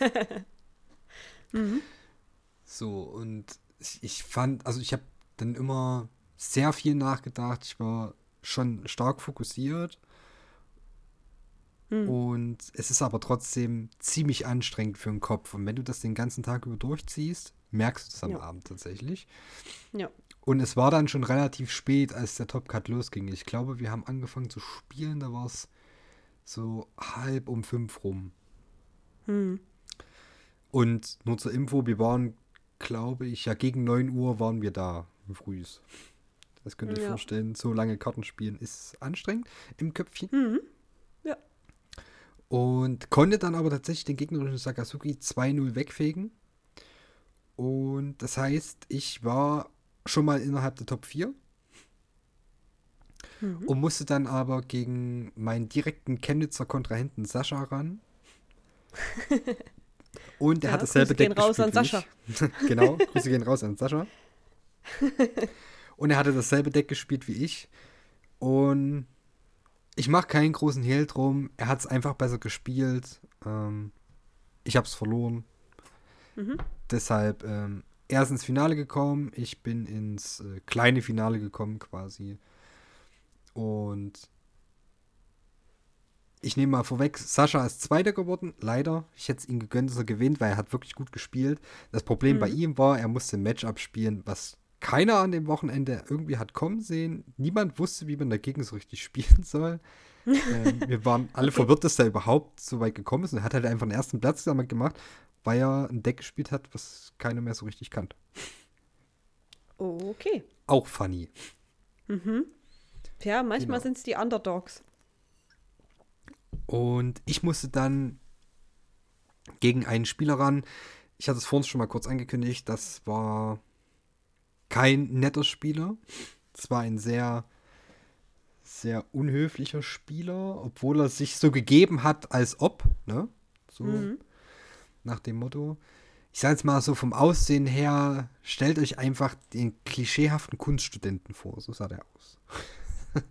mhm. So, und ich, ich fand, also ich habe dann immer sehr viel nachgedacht. Ich war schon stark fokussiert. Mhm. Und es ist aber trotzdem ziemlich anstrengend für den Kopf. Und wenn du das den ganzen Tag über durchziehst, merkst du es am ja. Abend tatsächlich. Ja. Und es war dann schon relativ spät, als der Top Cut losging. Ich glaube, wir haben angefangen zu spielen, da war es so halb um fünf rum. Hm. Und nur zur Info, wir waren, glaube ich, ja gegen 9 Uhr waren wir da, früh. Das könnt ihr ja. vorstellen, so lange Karten spielen ist anstrengend im Köpfchen. Mhm. Ja. Und konnte dann aber tatsächlich den gegnerischen Sakazuki 2-0 wegfegen. Und das heißt, ich war schon mal innerhalb der Top 4. Mhm. Und musste dann aber gegen meinen direkten Chemnitzer Kontrahenten Sascha ran. Und er ja, hat dasselbe Grüße Deck gehen raus an Sascha. genau, Grüße gehen raus an Sascha. Und er hatte dasselbe Deck gespielt wie ich. Und ich mache keinen großen Hehl drum. Er hat es einfach besser gespielt. Ähm, ich habe es verloren. Mhm. Deshalb ähm, er ist ins Finale gekommen, ich bin ins äh, kleine Finale gekommen quasi. Und ich nehme mal vorweg, Sascha ist Zweiter geworden, leider. Ich hätte es ihm gegönnt, dass er gewinnt, weil er hat wirklich gut gespielt. Das Problem mhm. bei ihm war, er musste ein Matchup spielen, was keiner an dem Wochenende irgendwie hat kommen sehen. Niemand wusste, wie man dagegen so richtig spielen soll. ähm, wir waren alle verwirrt, dass er überhaupt so weit gekommen ist. Und er hat halt einfach den ersten Platz damit gemacht weil er ein Deck gespielt hat, was keiner mehr so richtig kannte. Okay. Auch funny. Mhm. Ja, manchmal genau. sind es die Underdogs. Und ich musste dann gegen einen Spieler ran. Ich hatte es vorhin schon mal kurz angekündigt. Das war kein netter Spieler. Es war ein sehr, sehr unhöflicher Spieler, obwohl er sich so gegeben hat, als ob. Ne? So. Mhm nach dem Motto. Ich sage jetzt mal so vom Aussehen her, stellt euch einfach den klischeehaften Kunststudenten vor. So sah der aus.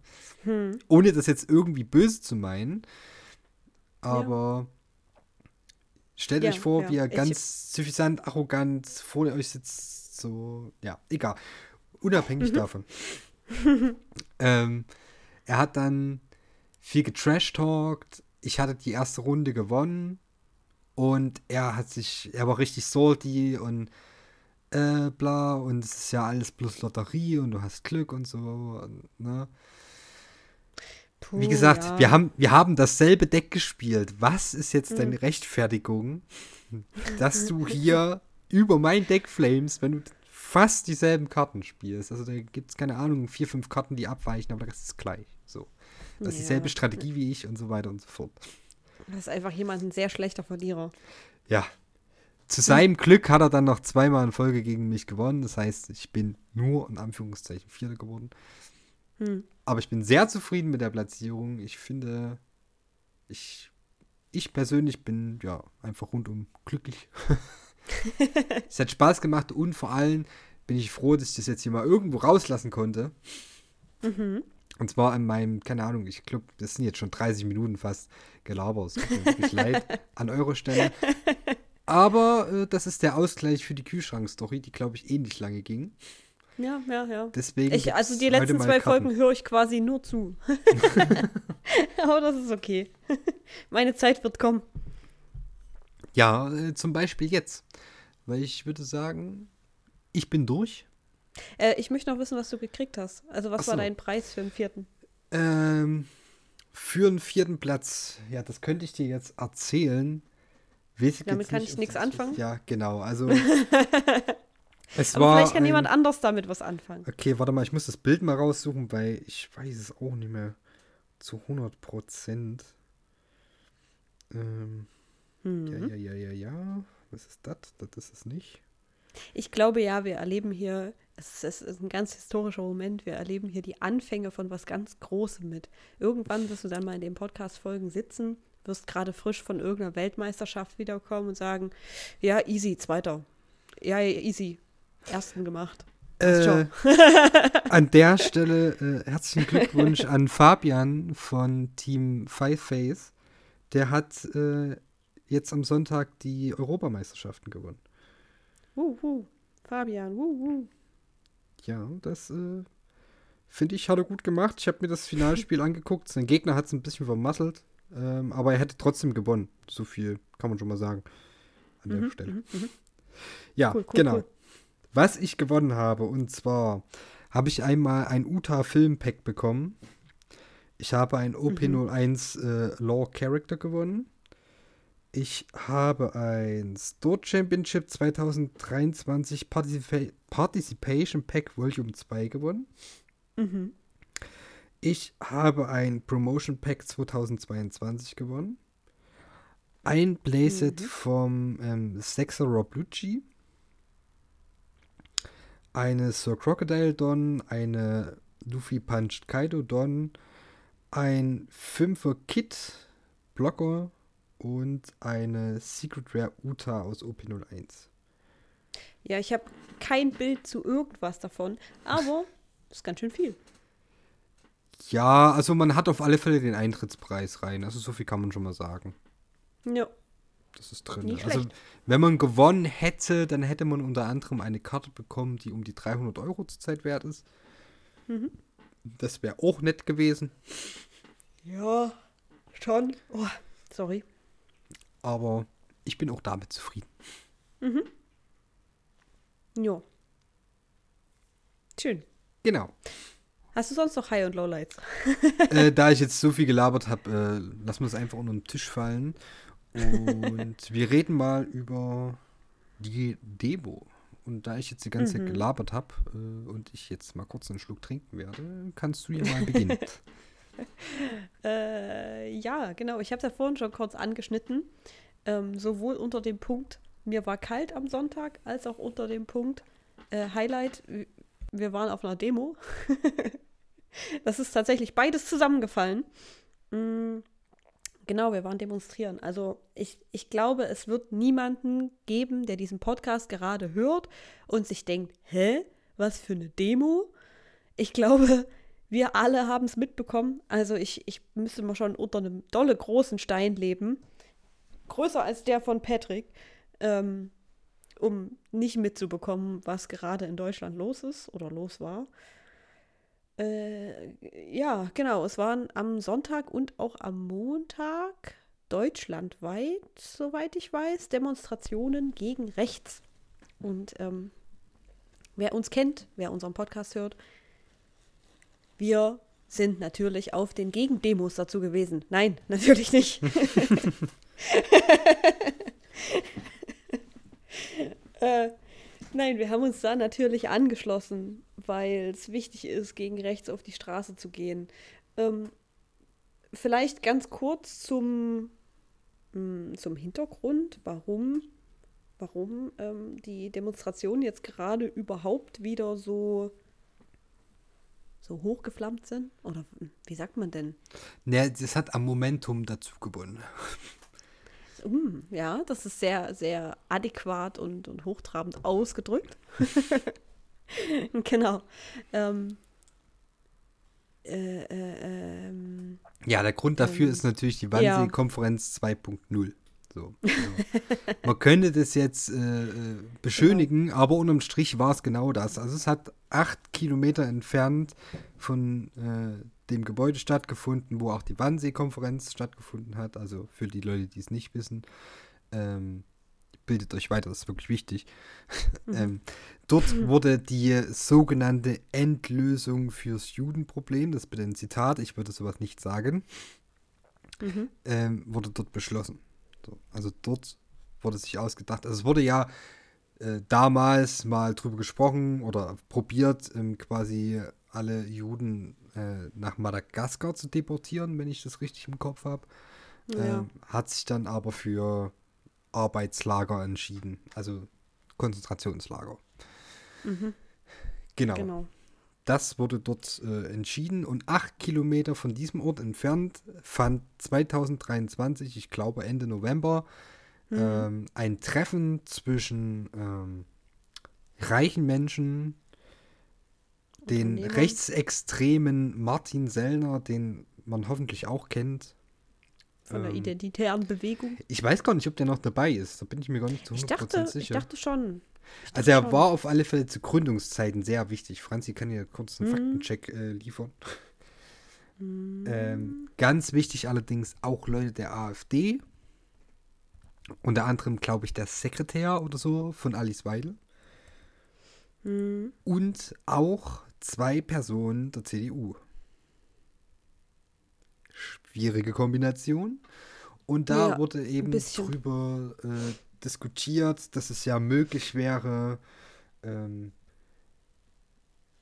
hm. Ohne das jetzt irgendwie böse zu meinen. Aber ja. stellt ja, euch vor, ja. wie er ganz suffisant, arrogant vor euch sitzt. So, ja, egal. Unabhängig mhm. davon. ähm, er hat dann viel getrash-talkt. Ich hatte die erste Runde gewonnen. Und er hat sich, er war richtig salty und äh, bla und es ist ja alles bloß Lotterie und du hast Glück und so, und, ne? Puh, Wie gesagt, ja. wir, haben, wir haben dasselbe Deck gespielt. Was ist jetzt hm. deine Rechtfertigung, dass du hier über mein Deck flames, wenn du fast dieselben Karten spielst? Also da gibt es keine Ahnung, vier, fünf Karten, die abweichen, aber das ist gleich. So. Das ist ja. dieselbe Strategie wie ich und so weiter und so fort. Das ist einfach jemand ein sehr schlechter Verlierer. Ja. Zu seinem hm. Glück hat er dann noch zweimal in Folge gegen mich gewonnen. Das heißt, ich bin nur in Anführungszeichen Vierter geworden. Hm. Aber ich bin sehr zufrieden mit der Platzierung. Ich finde, ich, ich persönlich bin ja einfach rundum glücklich. es hat Spaß gemacht und vor allem bin ich froh, dass ich das jetzt hier mal irgendwo rauslassen konnte. Mhm. Und zwar an meinem, keine Ahnung, ich glaube, das sind jetzt schon 30 Minuten fast gelabert. Es tut mir leid an eurer Stelle. Aber äh, das ist der Ausgleich für die Kühlschrank-Story, die, glaube ich, ähnlich lange ging. Ja, ja, ja. Deswegen ich, also die letzten zwei Folgen höre ich quasi nur zu. Aber das ist okay. Meine Zeit wird kommen. Ja, äh, zum Beispiel jetzt. Weil ich würde sagen, ich bin durch. Äh, ich möchte noch wissen, was du gekriegt hast. Also, was so. war dein Preis für den vierten? Ähm, für den vierten Platz, ja, das könnte ich dir jetzt erzählen. Weiß damit kann nicht, ich nichts anfangen. Ja, genau. Also. es Aber war vielleicht kann ein, jemand anders damit was anfangen. Okay, warte mal, ich muss das Bild mal raussuchen, weil ich weiß es auch nicht mehr zu 100 Prozent. Ähm, mhm. Ja, ja, ja, ja, ja. Was ist das? Das ist es nicht. Ich glaube ja, wir erleben hier, es ist, es ist, ein ganz historischer Moment, wir erleben hier die Anfänge von was ganz Großem mit. Irgendwann wirst du dann mal in den Podcast-Folgen sitzen, wirst gerade frisch von irgendeiner Weltmeisterschaft wiederkommen und sagen, ja, easy, zweiter. Ja, easy, ersten gemacht. Äh, an der Stelle äh, herzlichen Glückwunsch an Fabian von Team Five Face. Der hat äh, jetzt am Sonntag die Europameisterschaften gewonnen. Uh, uh. Fabian, uh, uh. Ja, das äh, finde ich, hat er gut gemacht. Ich habe mir das Finalspiel angeguckt. Sein Gegner hat es ein bisschen vermasselt, ähm, aber er hätte trotzdem gewonnen. So viel kann man schon mal sagen an der Mhm, Stelle. mhm, mhm. Ja, Cool, cool, genau. cool. Was ich gewonnen habe, und zwar habe ich einmal ein Uta Film Pack bekommen. Ich habe ein OP01 äh, Law Character gewonnen. Ich habe ein Store Championship 2023 Participa Participation Pack Volume 2 gewonnen. Mhm. Ich habe ein Promotion Pack 2022 gewonnen. Ein Playset vom ähm, Sexer Rob Lucci. Eine Sir Crocodile Don, eine Luffy Punched Kaido Don, ein 5er Kit Blocker und eine Secret Rare Uta aus OP01. Ja, ich habe kein Bild zu irgendwas davon, aber das ist ganz schön viel. Ja, also man hat auf alle Fälle den Eintrittspreis rein. Also so viel kann man schon mal sagen. Ja. Das ist drin. Nicht Also, schlecht. wenn man gewonnen hätte, dann hätte man unter anderem eine Karte bekommen, die um die 300 Euro zurzeit wert ist. Mhm. Das wäre auch nett gewesen. Ja, schon. Oh, sorry. Aber ich bin auch damit zufrieden. Ja. Schön. Genau. Hast du sonst noch High- und Lowlights? äh, da ich jetzt so viel gelabert habe, äh, lassen wir es einfach unter den Tisch fallen. Und wir reden mal über die Demo. Und da ich jetzt die ganze Zeit gelabert habe äh, und ich jetzt mal kurz einen Schluck trinken werde, kannst du ja mal beginnen. Äh, ja, genau. Ich habe es ja vorhin schon kurz angeschnitten. Ähm, sowohl unter dem Punkt, mir war kalt am Sonntag, als auch unter dem Punkt, äh, Highlight, wir waren auf einer Demo. das ist tatsächlich beides zusammengefallen. Mm, genau, wir waren demonstrieren. Also ich, ich glaube, es wird niemanden geben, der diesen Podcast gerade hört und sich denkt, hä, was für eine Demo? Ich glaube, wir alle haben es mitbekommen. Also ich, ich müsste mal schon unter einem dolle großen Stein leben. Größer als der von Patrick. Ähm, um nicht mitzubekommen, was gerade in Deutschland los ist oder los war. Äh, ja, genau. Es waren am Sonntag und auch am Montag deutschlandweit, soweit ich weiß, Demonstrationen gegen rechts. Und ähm, wer uns kennt, wer unseren Podcast hört, wir sind natürlich auf den Gegendemos dazu gewesen. Nein, natürlich nicht. äh, nein, wir haben uns da natürlich angeschlossen, weil es wichtig ist, gegen rechts auf die Straße zu gehen. Ähm, vielleicht ganz kurz zum, mh, zum Hintergrund, warum, warum ähm, die Demonstrationen jetzt gerade überhaupt wieder so so hochgeflammt sind? Oder wie sagt man denn? ne, das hat am Momentum dazu gewonnen. Mm, ja, das ist sehr, sehr adäquat und, und hochtrabend ausgedrückt. genau. Ähm, äh, äh, ähm, Ja, der Grund dafür Ähm, ist natürlich die ja. Wannsee-Konferenz 2.0. So, also, man könnte das jetzt äh, äh, beschönigen, aber unterm Strich war es genau das. Also es hat acht Kilometer entfernt von äh, dem Gebäude stattgefunden, wo auch die Wannsee-Konferenz stattgefunden hat. Also für die Leute, die es nicht wissen, ähm, bildet euch weiter, das ist wirklich wichtig. ähm, dort wurde die sogenannte Endlösung fürs Judenproblem, das bitte ein Zitat, ich würde sowas nicht sagen, mhm. ähm, wurde dort beschlossen. So, also dort wurde sich ausgedacht. Also es wurde ja äh, damals mal drüber gesprochen oder probiert, ähm, quasi alle Juden äh, nach Madagaskar zu deportieren, wenn ich das richtig im Kopf habe. Ja. Ähm, hat sich dann aber für Arbeitslager entschieden, also Konzentrationslager. Mhm. Genau. Genau. Das wurde dort äh, entschieden und acht Kilometer von diesem Ort entfernt fand 2023, ich glaube Ende November, ähm, ein Treffen zwischen ähm, reichen Menschen, den rechtsextremen Martin Sellner, den man hoffentlich auch kennt. Von der Ähm, identitären Bewegung. Ich weiß gar nicht, ob der noch dabei ist. Da bin ich mir gar nicht zu Ich 100% dachte, ich sicher. dachte schon. Ich dachte also er schon. war auf alle Fälle zu Gründungszeiten sehr wichtig. Franzi kann hier kurz einen Mhm. Faktencheck äh, liefern. Hm. Ähm, ganz wichtig allerdings auch Leute der AfD. Unter anderem, glaube ich, der Sekretär oder so von Alice Weidel. Hm. Und auch zwei Personen der CDU. Schwierige Kombination. Und da Ja, wurde eben drüber äh, diskutiert, dass es ja möglich wäre, ähm,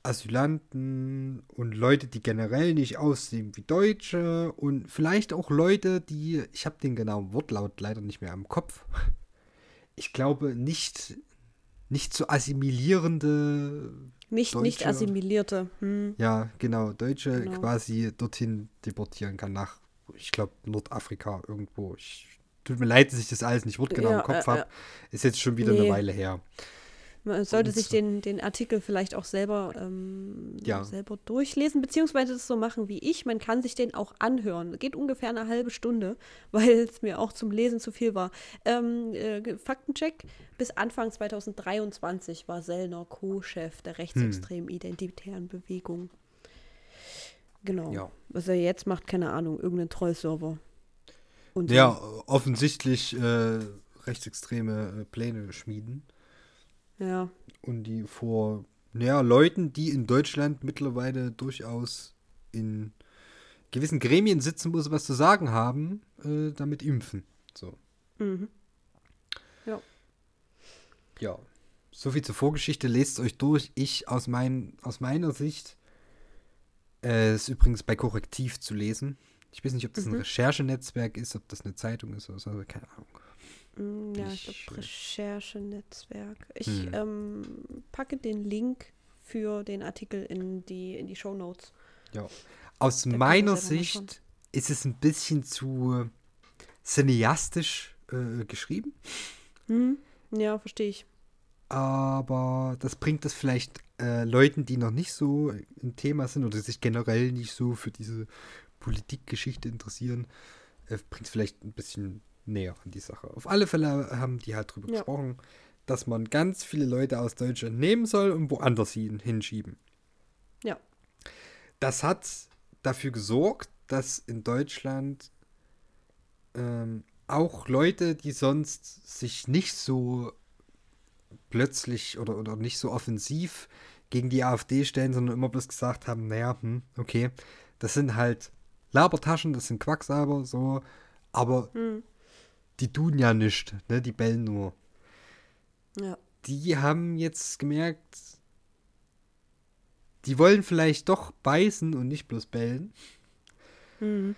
Asylanten und Leute, die generell nicht aussehen wie Deutsche und vielleicht auch Leute, die, ich habe den genauen Wortlaut leider nicht mehr im Kopf, ich glaube nicht, nicht so assimilierende Nicht, nicht Deutsche- assimilierte. Hm. ja, genau. Deutsche Genau. quasi dorthin deportieren kann nach, ich glaube, Nordafrika irgendwo. Ich, tut mir leid, dass ich das alles nicht wortgenau Ja, im Kopf äh, habe. Ist jetzt schon wieder Nee. eine Weile her. Man sollte sich den, den Artikel vielleicht auch selber, ähm, Ja. selber durchlesen, beziehungsweise es so machen wie ich. Man kann sich den auch anhören. Geht ungefähr eine halbe Stunde, weil es mir auch zum Lesen zu viel war. Ähm, äh, Faktencheck: Bis Anfang 2023 war Sellner Co-Chef der rechtsextremen identitären Bewegung. Genau. Ja. Was er jetzt macht, keine Ahnung, irgendein Trollserver. Ja, offensichtlich äh, rechtsextreme äh, Pläne schmieden. Ja. Und die vor ja, Leuten, die in Deutschland mittlerweile durchaus in gewissen Gremien sitzen, wo sie was zu sagen haben, äh, damit impfen. So. Mhm. Ja. So viel zur Vorgeschichte, lest euch durch. Ich aus, mein, aus meiner Sicht äh, ist übrigens bei Korrektiv zu lesen. Ich weiß nicht, ob das ein Mhm. Recherchenetzwerk ist, ob das eine Zeitung ist oder so, keine Ahnung. Mm, Ja, ich Ich, glaube Recherchenetzwerk. Ich Hm. ähm, packe den Link für den Artikel in die, in die Show Notes. Ja. Aus ihr meiner. Sicht ist es ein bisschen zu cineastisch äh, geschrieben, Hm? Ja, verstehe ich. aber das bringt es vielleicht äh, Leuten, die noch nicht so im Thema sind oder sich generell nicht so für diese Politikgeschichte interessieren, äh, bringt es vielleicht ein bisschen näher an die Sache. Auf alle Fälle haben die halt drüber Ja. gesprochen, dass man ganz viele Leute aus Deutschland nehmen soll und woanders hin, hinschieben. Ja. Das hat dafür gesorgt, dass in Deutschland ähm, auch Leute, die sonst sich nicht so plötzlich oder, oder nicht so offensiv gegen die AfD stellen, sondern immer bloß gesagt haben, naja, hm, okay, das sind halt Labertaschen, das sind Quacksalber, so, aber Hm. Die tun ja nichts, ne, die bellen nur. Ja. Die haben jetzt gemerkt, die wollen vielleicht doch beißen und nicht bloß bellen. Hm.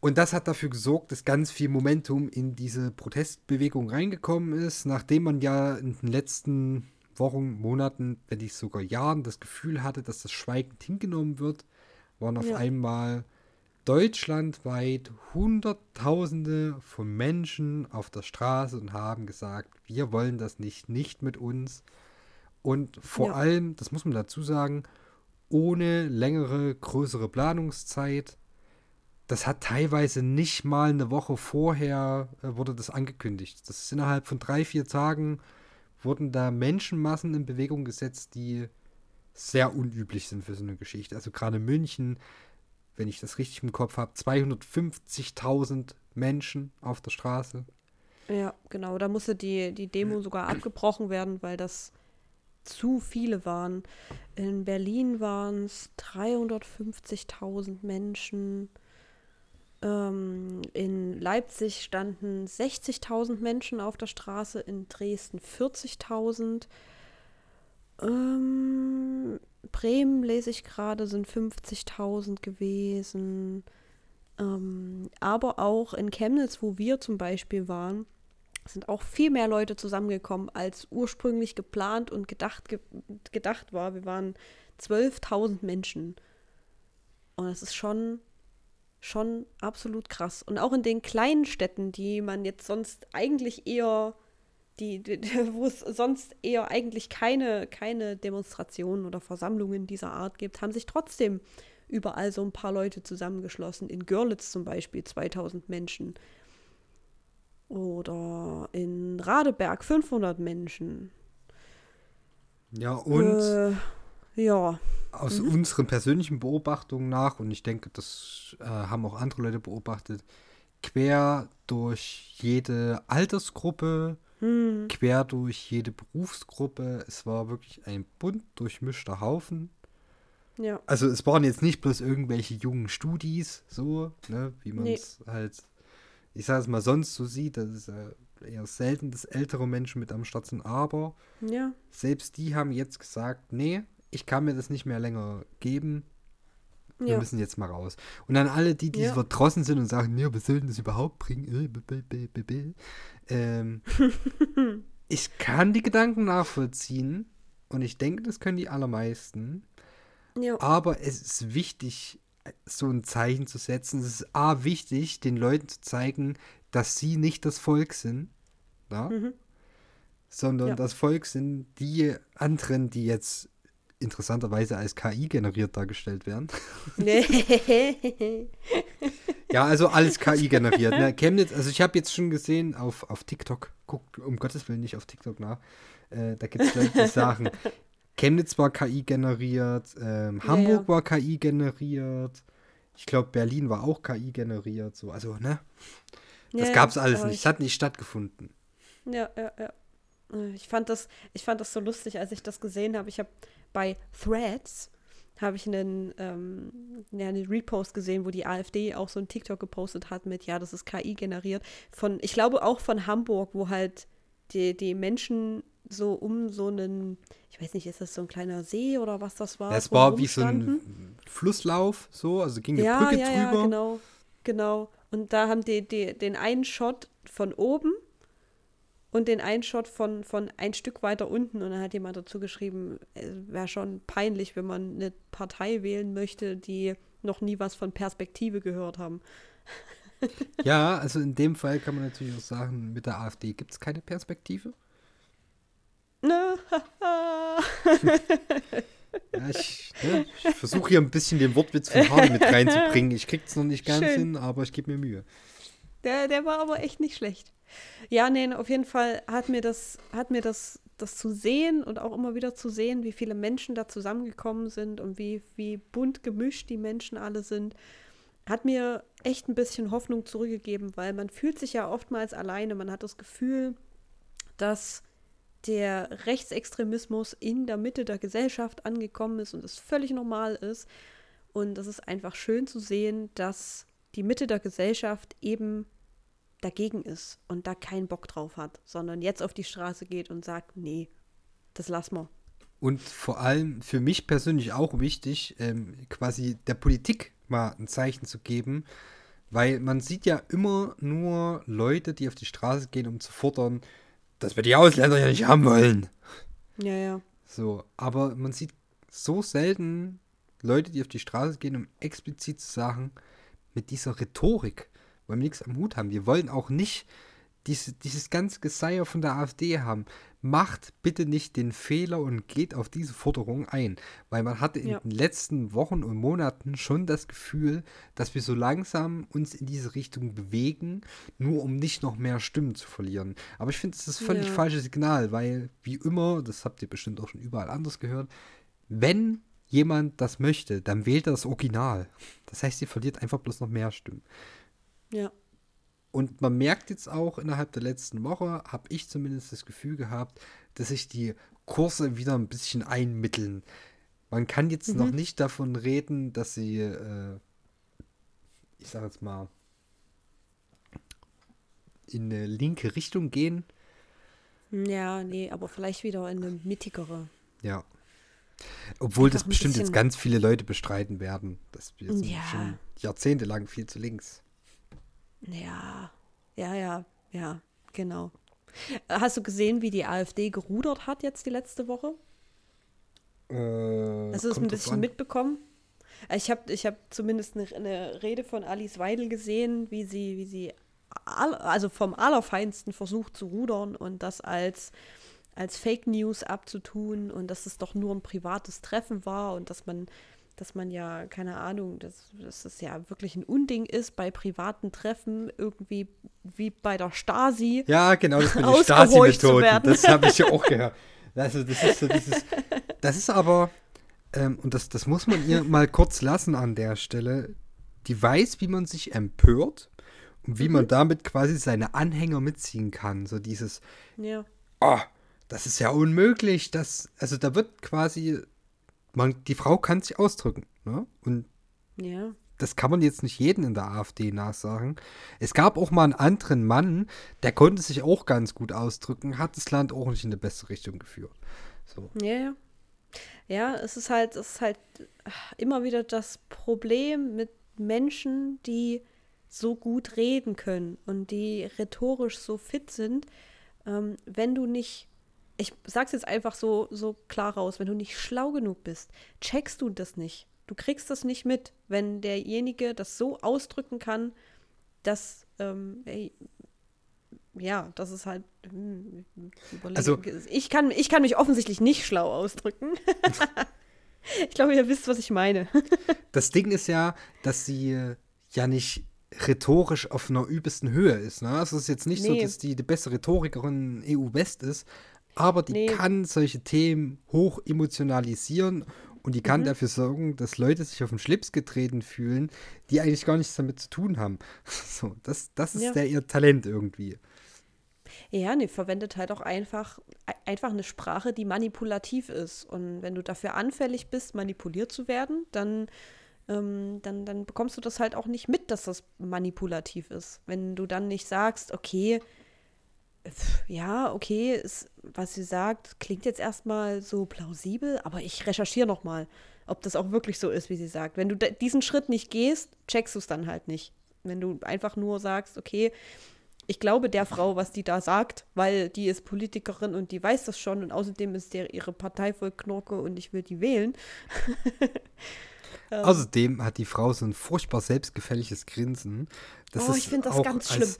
Und das hat dafür gesorgt, dass ganz viel Momentum in diese Protestbewegung reingekommen ist, nachdem man ja in den letzten Wochen, Monaten, wenn nicht sogar Jahren das Gefühl hatte, dass das schweigend hingenommen wird, waren auf Ja. einmal deutschlandweit Hunderttausende von Menschen auf der Straße und haben gesagt, wir wollen das nicht, nicht mit uns. Und vor Ja. allem, das muss man dazu sagen, ohne längere, größere Planungszeit. Das hat teilweise nicht mal eine Woche vorher äh, wurde das angekündigt. Das ist innerhalb von drei, vier Tagen wurden da Menschenmassen in Bewegung gesetzt, die sehr unüblich sind für so eine Geschichte. Also gerade München, wenn ich das richtig im Kopf habe, 250.000 Menschen auf der Straße. Ja, genau. Da musste die, die Demo sogar abgebrochen werden, weil das zu viele waren. In Berlin waren es 350.000 Menschen. Ähm, in Leipzig standen 60.000 Menschen auf der Straße, in Dresden 40.000. Ähm, Bremen lese ich gerade, sind 50.000 gewesen. Ähm, aber auch in Chemnitz, wo wir zum Beispiel waren, sind auch viel mehr Leute zusammengekommen, als ursprünglich geplant und gedacht, ge gedacht war. Wir waren 12.000 Menschen. Und das ist schon, schon absolut krass. Und auch in den kleinen Städten, die man jetzt sonst eigentlich eher die, die, wo es sonst eher eigentlich keine, keine Demonstrationen oder Versammlungen dieser Art gibt, haben sich trotzdem überall so ein paar Leute zusammengeschlossen. In Görlitz zum Beispiel 2000 Menschen. Oder in Radeberg 500 Menschen. Ja, und Äh, ja. aus unseren persönlichen Beobachtungen nach, und ich denke, das äh, haben auch andere Leute beobachtet, quer durch jede Altersgruppe, Hm. quer durch jede Berufsgruppe. Es war wirklich ein bunt durchmischter Haufen. Ja. Also es waren jetzt nicht bloß irgendwelche jungen Studis, so, ne, wie man Nee. es halt, ich sage es mal, sonst so sieht. Das ist äh, eher selten, dass ältere Menschen mit am Start sind. Aber Ja. selbst die haben jetzt gesagt, nee, ich kann mir das nicht mehr länger geben. Wir Ja. müssen jetzt mal raus. Und dann alle, die, die Ja. verdrossen sind und sagen, nee, was soll denn das überhaupt bringen? Äh. Ähm, ich kann die Gedanken nachvollziehen und ich denke, das können die allermeisten. Ja. Aber es ist wichtig, so ein Zeichen zu setzen. Es ist A, wichtig, den Leuten zu zeigen, dass sie nicht das Volk sind, ja? Mhm. sondern das Volk sind die anderen, die jetzt interessanterweise als KI generiert dargestellt werden. Nee. Ja, also alles KI generiert. Ne? Chemnitz, also ich habe jetzt schon gesehen auf, auf TikTok, guckt um Gottes Willen nicht auf TikTok nach, äh, da gibt es Leute, die sagen, Chemnitz war KI generiert, ähm, Ja, Hamburg ja. war KI generiert, ich glaube Berlin war auch KI generiert, so, also ne, das Ja, gab's alles nicht, es hat nicht stattgefunden. Ja, ja, ja. Ich fand das, ich fand das so lustig, als ich das gesehen habe. Ich habe bei Threads habe ich einen, ähm, ja, einen Repost gesehen, wo die AfD auch so ein TikTok gepostet hat mit, ja, das ist KI generiert. Von, ich glaube auch von Hamburg, wo halt die, die Menschen so um so einen, ich weiß nicht, ist das so ein kleiner See oder was das war? es war wie so ein? Flusslauf, so, also ging eine ja, Brücke ja, drüber. Ja, genau, genau. Und da haben die, die den einen Shot von oben und den einen Shot von, von ein Stück weiter unten. Und dann hat jemand dazu geschrieben, es wäre schon peinlich, wenn man eine Partei wählen möchte, die noch nie was von Perspektive gehört haben. Ja, also in dem Fall kann man natürlich auch sagen, mit der AfD gibt es keine Perspektive. Na, Ja, ich, ne, ich versuche hier ein bisschen den Wortwitz von Hardy mit reinzubringen. Ich krieg's noch nicht ganz Schön. hin, aber ich gebe mir Mühe. Der, der war aber echt nicht schlecht. Ja, nee, auf jeden Fall hat mir das, hat mir das, das zu sehen und auch immer wieder zu sehen, wie viele Menschen da zusammengekommen sind und wie, wie bunt gemischt die Menschen alle sind, hat mir echt ein bisschen Hoffnung zurückgegeben, weil man fühlt sich ja oftmals alleine. Man hat das Gefühl, dass der Rechtsextremismus in der Mitte der Gesellschaft angekommen ist und es völlig normal ist. Und es ist einfach schön zu sehen, dass die Mitte der Gesellschaft eben dagegen ist und da keinen Bock drauf hat, sondern jetzt auf die Straße geht und sagt, nee, das lassen wir. Und vor allem für mich persönlich auch wichtig, ähm, quasi der Politik mal ein Zeichen zu geben, weil man sieht ja immer nur Leute, die auf die Straße gehen, um zu fordern, dass wir die Ausländer ja nicht haben wollen. Ja, ja. So, aber man sieht so selten Leute, die auf die Straße gehen, um explizit zu sagen, mit dieser Rhetorik wollen wir nichts am Hut haben. Wir wollen auch nicht diese, dieses ganze Geseier von der AfD haben. Macht bitte nicht den Fehler und geht auf diese Forderung ein. Weil man hatte in Ja. den letzten Wochen und Monaten schon das Gefühl, dass wir so langsam uns in diese Richtung bewegen, nur um nicht noch mehr Stimmen zu verlieren. Aber ich finde, das ist völlig Ja. falsches Signal, weil wie immer, das habt ihr bestimmt auch schon überall anders gehört, wenn jemand das möchte, dann wählt er das Original. Das heißt, ihr verliert einfach bloß noch mehr Stimmen. Ja. Und man merkt jetzt auch innerhalb der letzten Woche, habe ich zumindest das Gefühl gehabt, dass sich die Kurse wieder ein bisschen einmitteln. Man kann jetzt noch nicht davon reden, dass sie, äh, ich sage jetzt mal, in eine linke Richtung gehen. Ja, nee, aber vielleicht wieder in eine mittigere. Ja. Obwohl das Einfach bestimmt jetzt ganz viele Leute bestreiten werden. dass wir Ja. schon jahrzehntelang viel zu links. Ja, ja, ja, ja, genau. Hast du gesehen, wie die AfD gerudert hat jetzt die letzte Woche? Äh, Hast du es ein bisschen an. mitbekommen? Ich habe ich hab zumindest eine, eine Rede von Alice Weidel gesehen, wie sie, wie sie all, also vom Allerfeinsten versucht zu rudern und das als, als Fake News abzutun und dass es doch nur ein privates Treffen war und dass man dass man ja, keine Ahnung, dass, dass es ja wirklich ein Unding ist, bei privaten Treffen irgendwie wie bei der Stasi. Ja, genau, das mit den Stasi-Methoden. Das habe ich ja auch gehört. Also, das ist so dieses. Das ist aber, ähm, und das, das muss man ihr mal kurz lassen an der Stelle. Die weiß, wie man sich empört und wie mhm. man damit quasi seine Anhänger mitziehen kann. So dieses. Ja. Oh, das ist ja unmöglich. Das, also da wird quasi man, die Frau kann sich ausdrücken. Ne? Und ja. das kann man jetzt nicht jedem in der AfD nachsagen. Es gab auch mal einen anderen Mann, der konnte sich auch ganz gut ausdrücken, hat das Land auch nicht in eine bessere Richtung geführt. So. Ja, ja. Ja, es ist halt, es ist halt immer wieder das Problem mit Menschen, die so gut reden können und die rhetorisch so fit sind, ähm, wenn du nicht ich sag's jetzt einfach so, so klar raus, wenn du nicht schlau genug bist, checkst du das nicht. Du kriegst das nicht mit, wenn derjenige das so ausdrücken kann, dass, ähm, ey, ja, das ist halt. Hm, also, ich kann, ich kann mich offensichtlich nicht schlau ausdrücken. ich glaube, ihr wisst, was ich meine. das Ding ist ja, dass sie ja nicht rhetorisch auf einer übelsten Höhe ist. Ne? Es ist jetzt nicht nee. so, dass die die beste Rhetorikerin EU-West ist, aber die nee. kann solche Themen hoch emotionalisieren und die kann mhm. dafür sorgen, dass Leute sich auf den Schlips getreten fühlen, die eigentlich gar nichts damit zu tun haben. So, das, das ist ja. der ihr Talent irgendwie. Ja, nee, verwendet halt auch einfach, einfach eine Sprache, die manipulativ ist. Und wenn du dafür anfällig bist, manipuliert zu werden, dann, ähm, dann, dann bekommst du das halt auch nicht mit, dass das manipulativ ist. Wenn du dann nicht sagst, okay, ja, okay, ist, was sie sagt, klingt jetzt erstmal so plausibel, aber ich recherchiere noch mal, ob das auch wirklich so ist, wie sie sagt. Wenn du diesen Schritt nicht gehst, checkst du es dann halt nicht. Wenn du einfach nur sagst, okay, ich glaube der Frau, was die da sagt, weil die ist Politikerin und die weiß das schon und außerdem ist der ihre Partei voll Knorke und ich will die wählen. Ähm. Außerdem hat die Frau so ein furchtbar selbstgefälliges Grinsen. Das oh, ich finde das ganz schlimm. Als,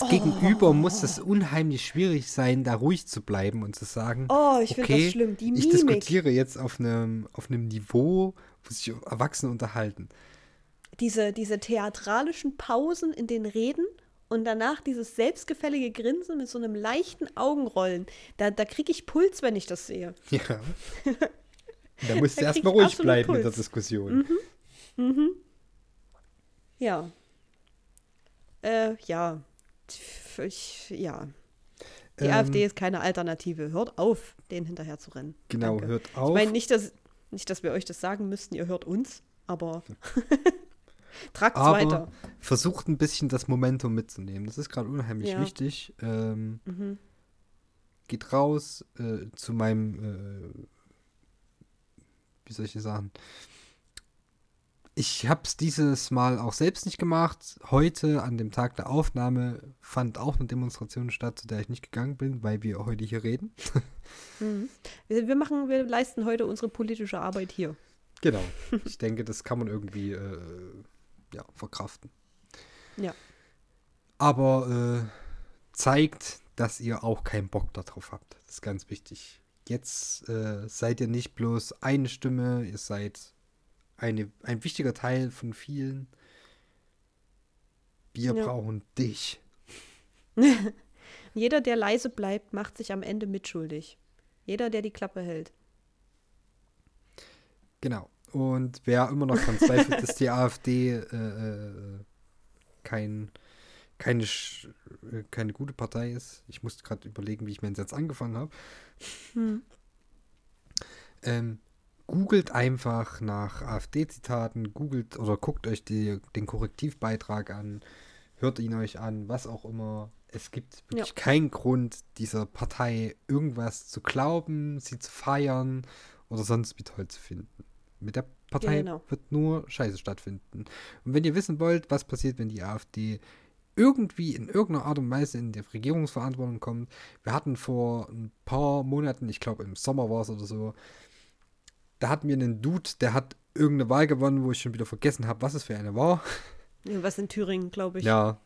als oh. Gegenüber muss es unheimlich schwierig sein, da ruhig zu bleiben und zu sagen, oh, ich okay, das schlimm. Die Mimik. ich diskutiere jetzt auf einem, auf einem Niveau, wo sich Erwachsene unterhalten. Diese, diese theatralischen Pausen in den Reden und danach dieses selbstgefällige Grinsen mit so einem leichten Augenrollen. Da, da kriege ich Puls, wenn ich das sehe. Ja. Da musst du erstmal ruhig bleiben Puls. in der Diskussion. Mhm. Mhm. Ja. Äh, ja. Ich, ja. Die ähm, AfD ist keine Alternative. Hört auf, denen hinterher zu rennen. Genau, Danke. hört auf. Ich meine nicht dass, nicht, dass wir euch das sagen müssten, ihr hört uns, aber tragt es weiter. Versucht ein bisschen das Momentum mitzunehmen. Das ist gerade unheimlich ja. wichtig. Ähm, mhm. Geht raus äh, zu meinem äh, wie soll ich sagen? Ich habe es dieses Mal auch selbst nicht gemacht. Heute, an dem Tag der Aufnahme, fand auch eine Demonstration statt, zu der ich nicht gegangen bin, weil wir heute hier reden. Mhm. Wir, machen, wir leisten heute unsere politische Arbeit hier. Genau. Ich denke, das kann man irgendwie äh, ja, verkraften. Ja. Aber äh, zeigt, dass ihr auch keinen Bock darauf habt. Das ist ganz wichtig jetzt äh, seid ihr nicht bloß eine Stimme, ihr seid eine, ein wichtiger Teil von vielen. Wir ja. brauchen dich. Jeder, der leise bleibt, macht sich am Ende mitschuldig. Jeder, der die Klappe hält. Genau. Und wer immer noch daran zweifelt, dass die AfD äh, äh, kein, keine, äh, keine gute Partei ist, ich musste gerade überlegen, wie ich meinen Satz angefangen habe, hm. Ähm, googelt einfach nach AfD-Zitaten, googelt oder guckt euch die, den Korrektivbeitrag an, hört ihn euch an, was auch immer. Es gibt wirklich ja. keinen Grund, dieser Partei irgendwas zu glauben, sie zu feiern oder sonst wie toll zu finden. Mit der Partei genau. wird nur Scheiße stattfinden. Und wenn ihr wissen wollt, was passiert, wenn die AfD irgendwie in irgendeiner Art und Weise in die Regierungsverantwortung kommt. Wir hatten vor ein paar Monaten, ich glaube im Sommer war es oder so, da hatten wir einen Dude, der hat irgendeine Wahl gewonnen, wo ich schon wieder vergessen habe, was es für eine war. Was in Thüringen, glaube ich. Ja.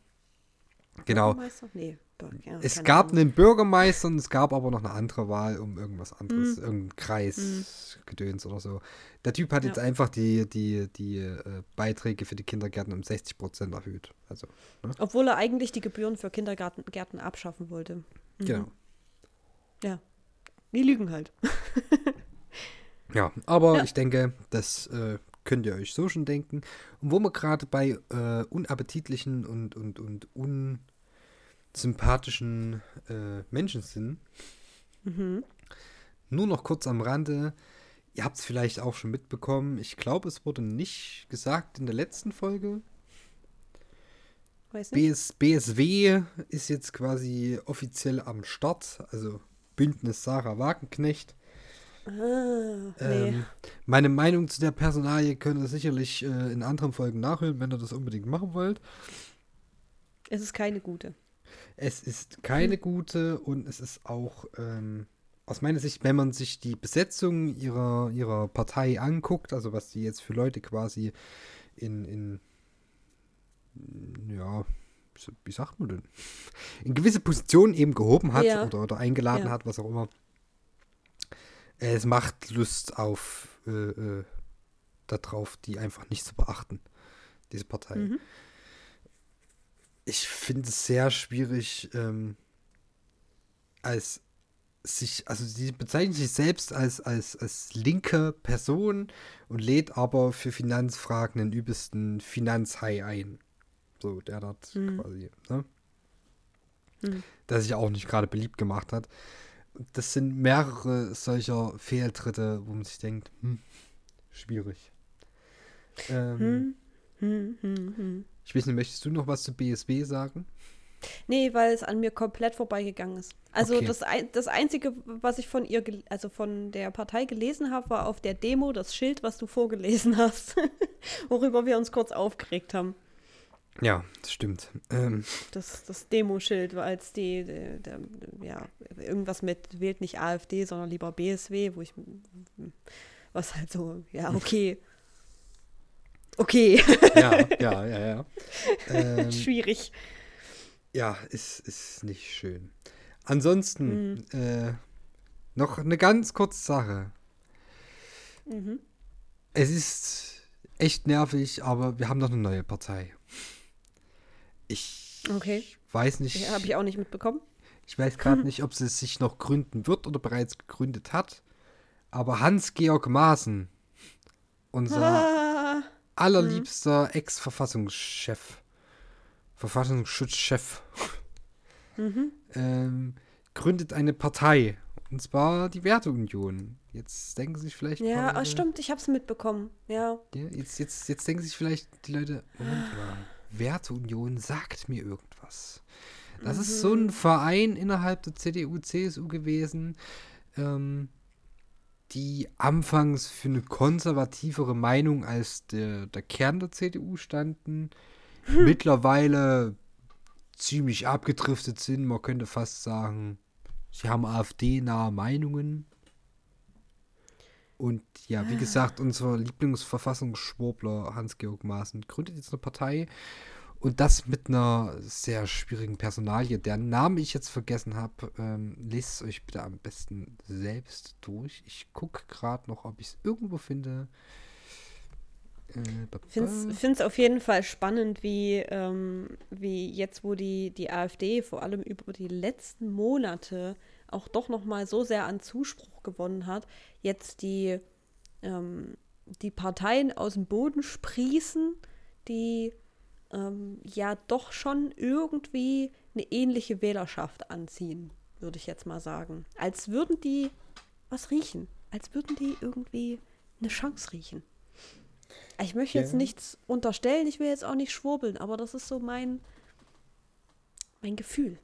Genau. Nee. Bür- ja, Es gab Ahnung. einen Bürgermeister und es gab aber noch eine andere Wahl um irgendwas anderes, Mhm. irgendein Kreis, Gedöns oder so. Der Typ hat Ja. jetzt einfach die, die, die äh, Beiträge für die Kindergärten um 60 Prozent erhöht. Also, ne? Obwohl er eigentlich die Gebühren für Kindergärten Gärten abschaffen wollte. Mhm. genau. Ja. Die lügen halt. Ja, aber Ja. ich denke, das äh, könnt ihr euch so schon denken. Und wo wir gerade bei äh, unappetitlichen und, und, und unsympathischen äh, Menschen sind, Mhm. nur noch kurz am Rande. Ihr habt es vielleicht auch schon mitbekommen. Ich glaube, es wurde nicht gesagt in der letzten Folge. Weiß nicht. BS, BSW ist jetzt quasi offiziell am Start. Also Bündnis Sarah Wagenknecht. Ah, nee. Ähm, meine Meinung zu der Personalie könnt ihr sicherlich äh, in anderen Folgen nachhören, wenn ihr das unbedingt machen wollt. Es ist keine gute. Es ist keine gute und es ist auch ähm, aus meiner Sicht, wenn man sich die Besetzung ihrer, ihrer Partei anguckt, also was die jetzt für Leute quasi in, in ja, wie- wie sagt man denn, in gewisse Positionen eben gehoben hat Ja. oder, oder eingeladen Ja. hat, was auch immer. Es macht Lust auf äh, äh, darauf, die einfach nicht zu beachten, diese Partei. Mhm. Ich finde es sehr schwierig, ähm, als sich, also sie bezeichnet sich selbst als, als, als linke Person und lädt aber für Finanzfragen den übelsten Finanzhai ein. So, der dort Mhm. quasi, ne? Mhm. Der sich auch nicht gerade beliebt gemacht hat. Das sind mehrere solcher Fehltritte, wo man sich denkt, hm, schwierig. Ähm, Hm. Hm, hm, hm. Ich weiß nicht, möchtest du noch was zu BSW sagen? Nee, weil es an mir komplett vorbeigegangen ist. Also Okay. das, ein, das Einzige, was ich von ihr, also von der Partei gelesen habe, war auf der Demo das Schild, was du vorgelesen hast, worüber wir uns kurz aufgeregt haben. Ja, das stimmt. Ähm, Das, das Demoschild, war als die, der, der, ja, irgendwas mit wählt nicht AfD, sondern lieber BSW, wo ich, was halt so, ja, okay. Okay, ja, ja, ja, ja. Ähm, schwierig. ja, ist, ist nicht schön. Ansonsten, Mhm. äh, noch eine ganz kurze Sache. Mhm. Es ist echt nervig, aber wir haben noch eine neue Partei. Ich Okay. weiß nicht, Habe ich auch nicht mitbekommen. ich weiß gerade nicht, ob sie sich noch gründen wird oder bereits gegründet hat. Aber Hans-Georg Maaßen, unser Ah, allerliebster Ex-Verfassungschef, Verfassungsschutzchef, mhm. ähm, gründet eine Partei. Und zwar die Werteunion. Jetzt denken sich vielleicht. Ja, paar ah, stimmt, ich habe es mitbekommen. Ja. Ja, jetzt, jetzt, jetzt denken sich vielleicht die Leute, Moment mal, Werteunion sagt mir irgendwas. Das ist so ein Verein innerhalb der CDU, CSU gewesen, ähm, die anfangs für eine konservativere Meinung als der, der Kern der CDU standen, mittlerweile ziemlich abgedriftet sind. Man könnte fast sagen, sie haben AfD-nahe Meinungen. Und ja, wie gesagt, unser Lieblingsverfassungsschwurbler Hans-Georg Maaßen gründet jetzt eine Partei und das mit einer sehr schwierigen Personalie, deren Namen ich jetzt vergessen habe. Ähm, lest es euch bitte am besten selbst durch. Ich gucke gerade noch, ob ich es irgendwo finde. Ich finde es auf jeden Fall spannend, wie, ähm, wie jetzt, wo die, die AfD vor allem über die letzten Monate auch doch noch mal so sehr an Zuspruch gewonnen hat, jetzt die, ähm, die Parteien aus dem Boden sprießen, die ähm, ja doch schon irgendwie eine ähnliche Wählerschaft anziehen, würde ich jetzt mal sagen. Als würden die was riechen, als würden die irgendwie eine Chance riechen. Ich möchte jetzt Ja. nichts unterstellen, ich will jetzt auch nicht schwurbeln, aber das ist so mein, mein Gefühl.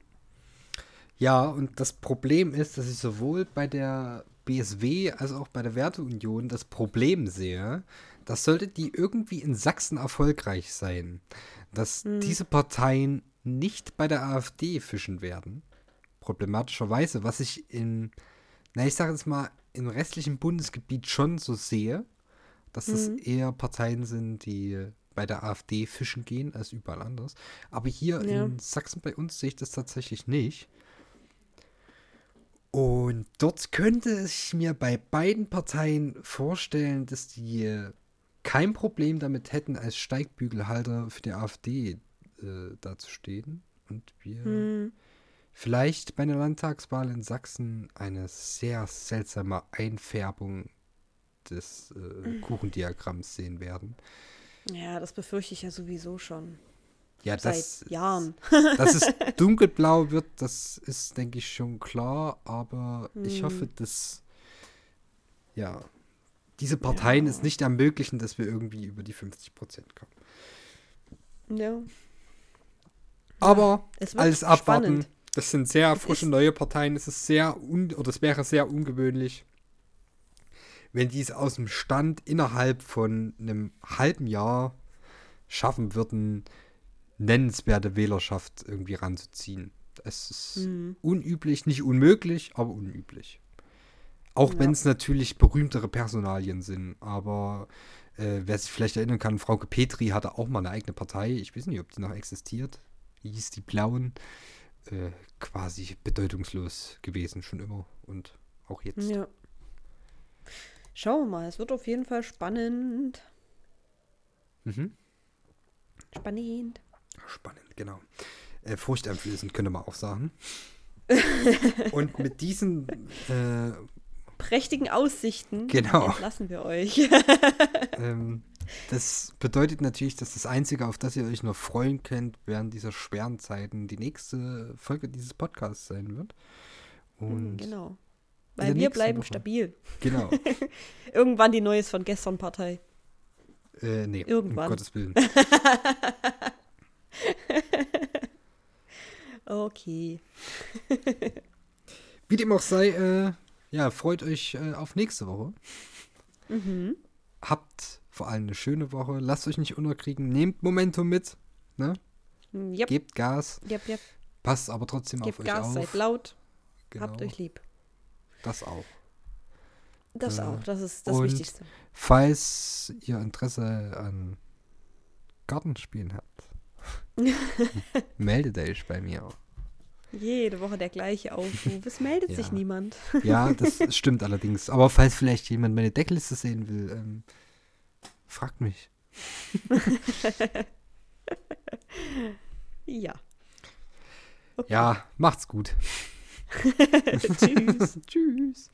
Ja, und das Problem ist, dass ich sowohl bei der BSW als auch bei der Werteunion das Problem sehe, dass sollte die irgendwie in Sachsen erfolgreich sein, dass diese Parteien nicht bei der AfD fischen werden. Problematischerweise, was ich in, na ich sage jetzt mal, im restlichen Bundesgebiet schon so sehe, dass das eher Parteien sind, die bei der AfD fischen gehen als überall anders. Aber hier Ja. in Sachsen bei uns sehe ich das tatsächlich nicht. Und dort könnte ich mir bei beiden Parteien vorstellen, dass die kein Problem damit hätten, als Steigbügelhalter für die AfD äh, dazustehen. Und wir Hm. vielleicht bei einer Landtagswahl in Sachsen eine sehr seltsame Einfärbung des äh, Kuchendiagramms sehen werden. Ja, das befürchte ich ja sowieso schon. Ja, das, Seit Jahren. dass es dunkelblau wird, das ist, denke ich, schon klar. Aber ich Hm. hoffe, dass ja, diese Parteien Ja. es nicht ermöglichen, dass wir irgendwie über die 50 Prozent kommen. Ja. Aber Es wird alles abwarten. spannend. Das sind sehr Es frische neue Parteien. Es ist sehr un oder es wäre sehr ungewöhnlich, wenn die es aus dem Stand innerhalb von einem halben Jahr schaffen würden, nennenswerte Wählerschaft irgendwie ranzuziehen. Es ist Hm. unüblich, nicht unmöglich, aber unüblich. Auch Ja. wenn es natürlich berühmtere Personalien sind. Aber äh, wer sich vielleicht erinnern kann, Frauke Petri hatte auch mal eine eigene Partei. Ich weiß nicht, ob die noch existiert. Die hieß die Blauen. Äh, quasi bedeutungslos gewesen, schon immer. Und auch jetzt. Ja. Schauen wir mal, es wird auf jeden Fall spannend. Mhm. Spannend. Spannend, genau. Äh, furchteinflößend, könnte man auch sagen. Und mit diesen äh, Prächtigen Aussichten Genau. entlassen wir euch. Ähm, das bedeutet natürlich, dass das Einzige, auf das ihr euch noch freuen könnt, während dieser schweren Zeiten die nächste Folge dieses Podcasts sein wird. Und genau. Weil wir bleiben Woche. stabil. genau. Irgendwann die Neues von gestern Partei. Äh, nee, Irgendwann. um Gottes Willen. Okay. Wie dem auch sei, äh, ja, freut euch äh, auf nächste Woche. Mhm. Habt vor allem eine schöne Woche. Lasst euch nicht unterkriegen. Nehmt Momentum mit. Ne? Yep, Gebt Gas. yep, yep. Passt aber trotzdem Gebt auf Gas, euch seid auf. laut, Genau, habt euch lieb. das auch. Das Äh, auch, das ist das Wichtigste. Falls ihr Interesse an Gartenspielen habt, meldet euch bei mir. Jede Woche der gleiche Aufruf. Es meldet sich Ja. niemand. Ja, das stimmt allerdings. Aber falls vielleicht jemand meine Deckliste sehen will, ähm, fragt mich. Ja. Okay. Ja, macht's gut. Tschüss. Tschüss.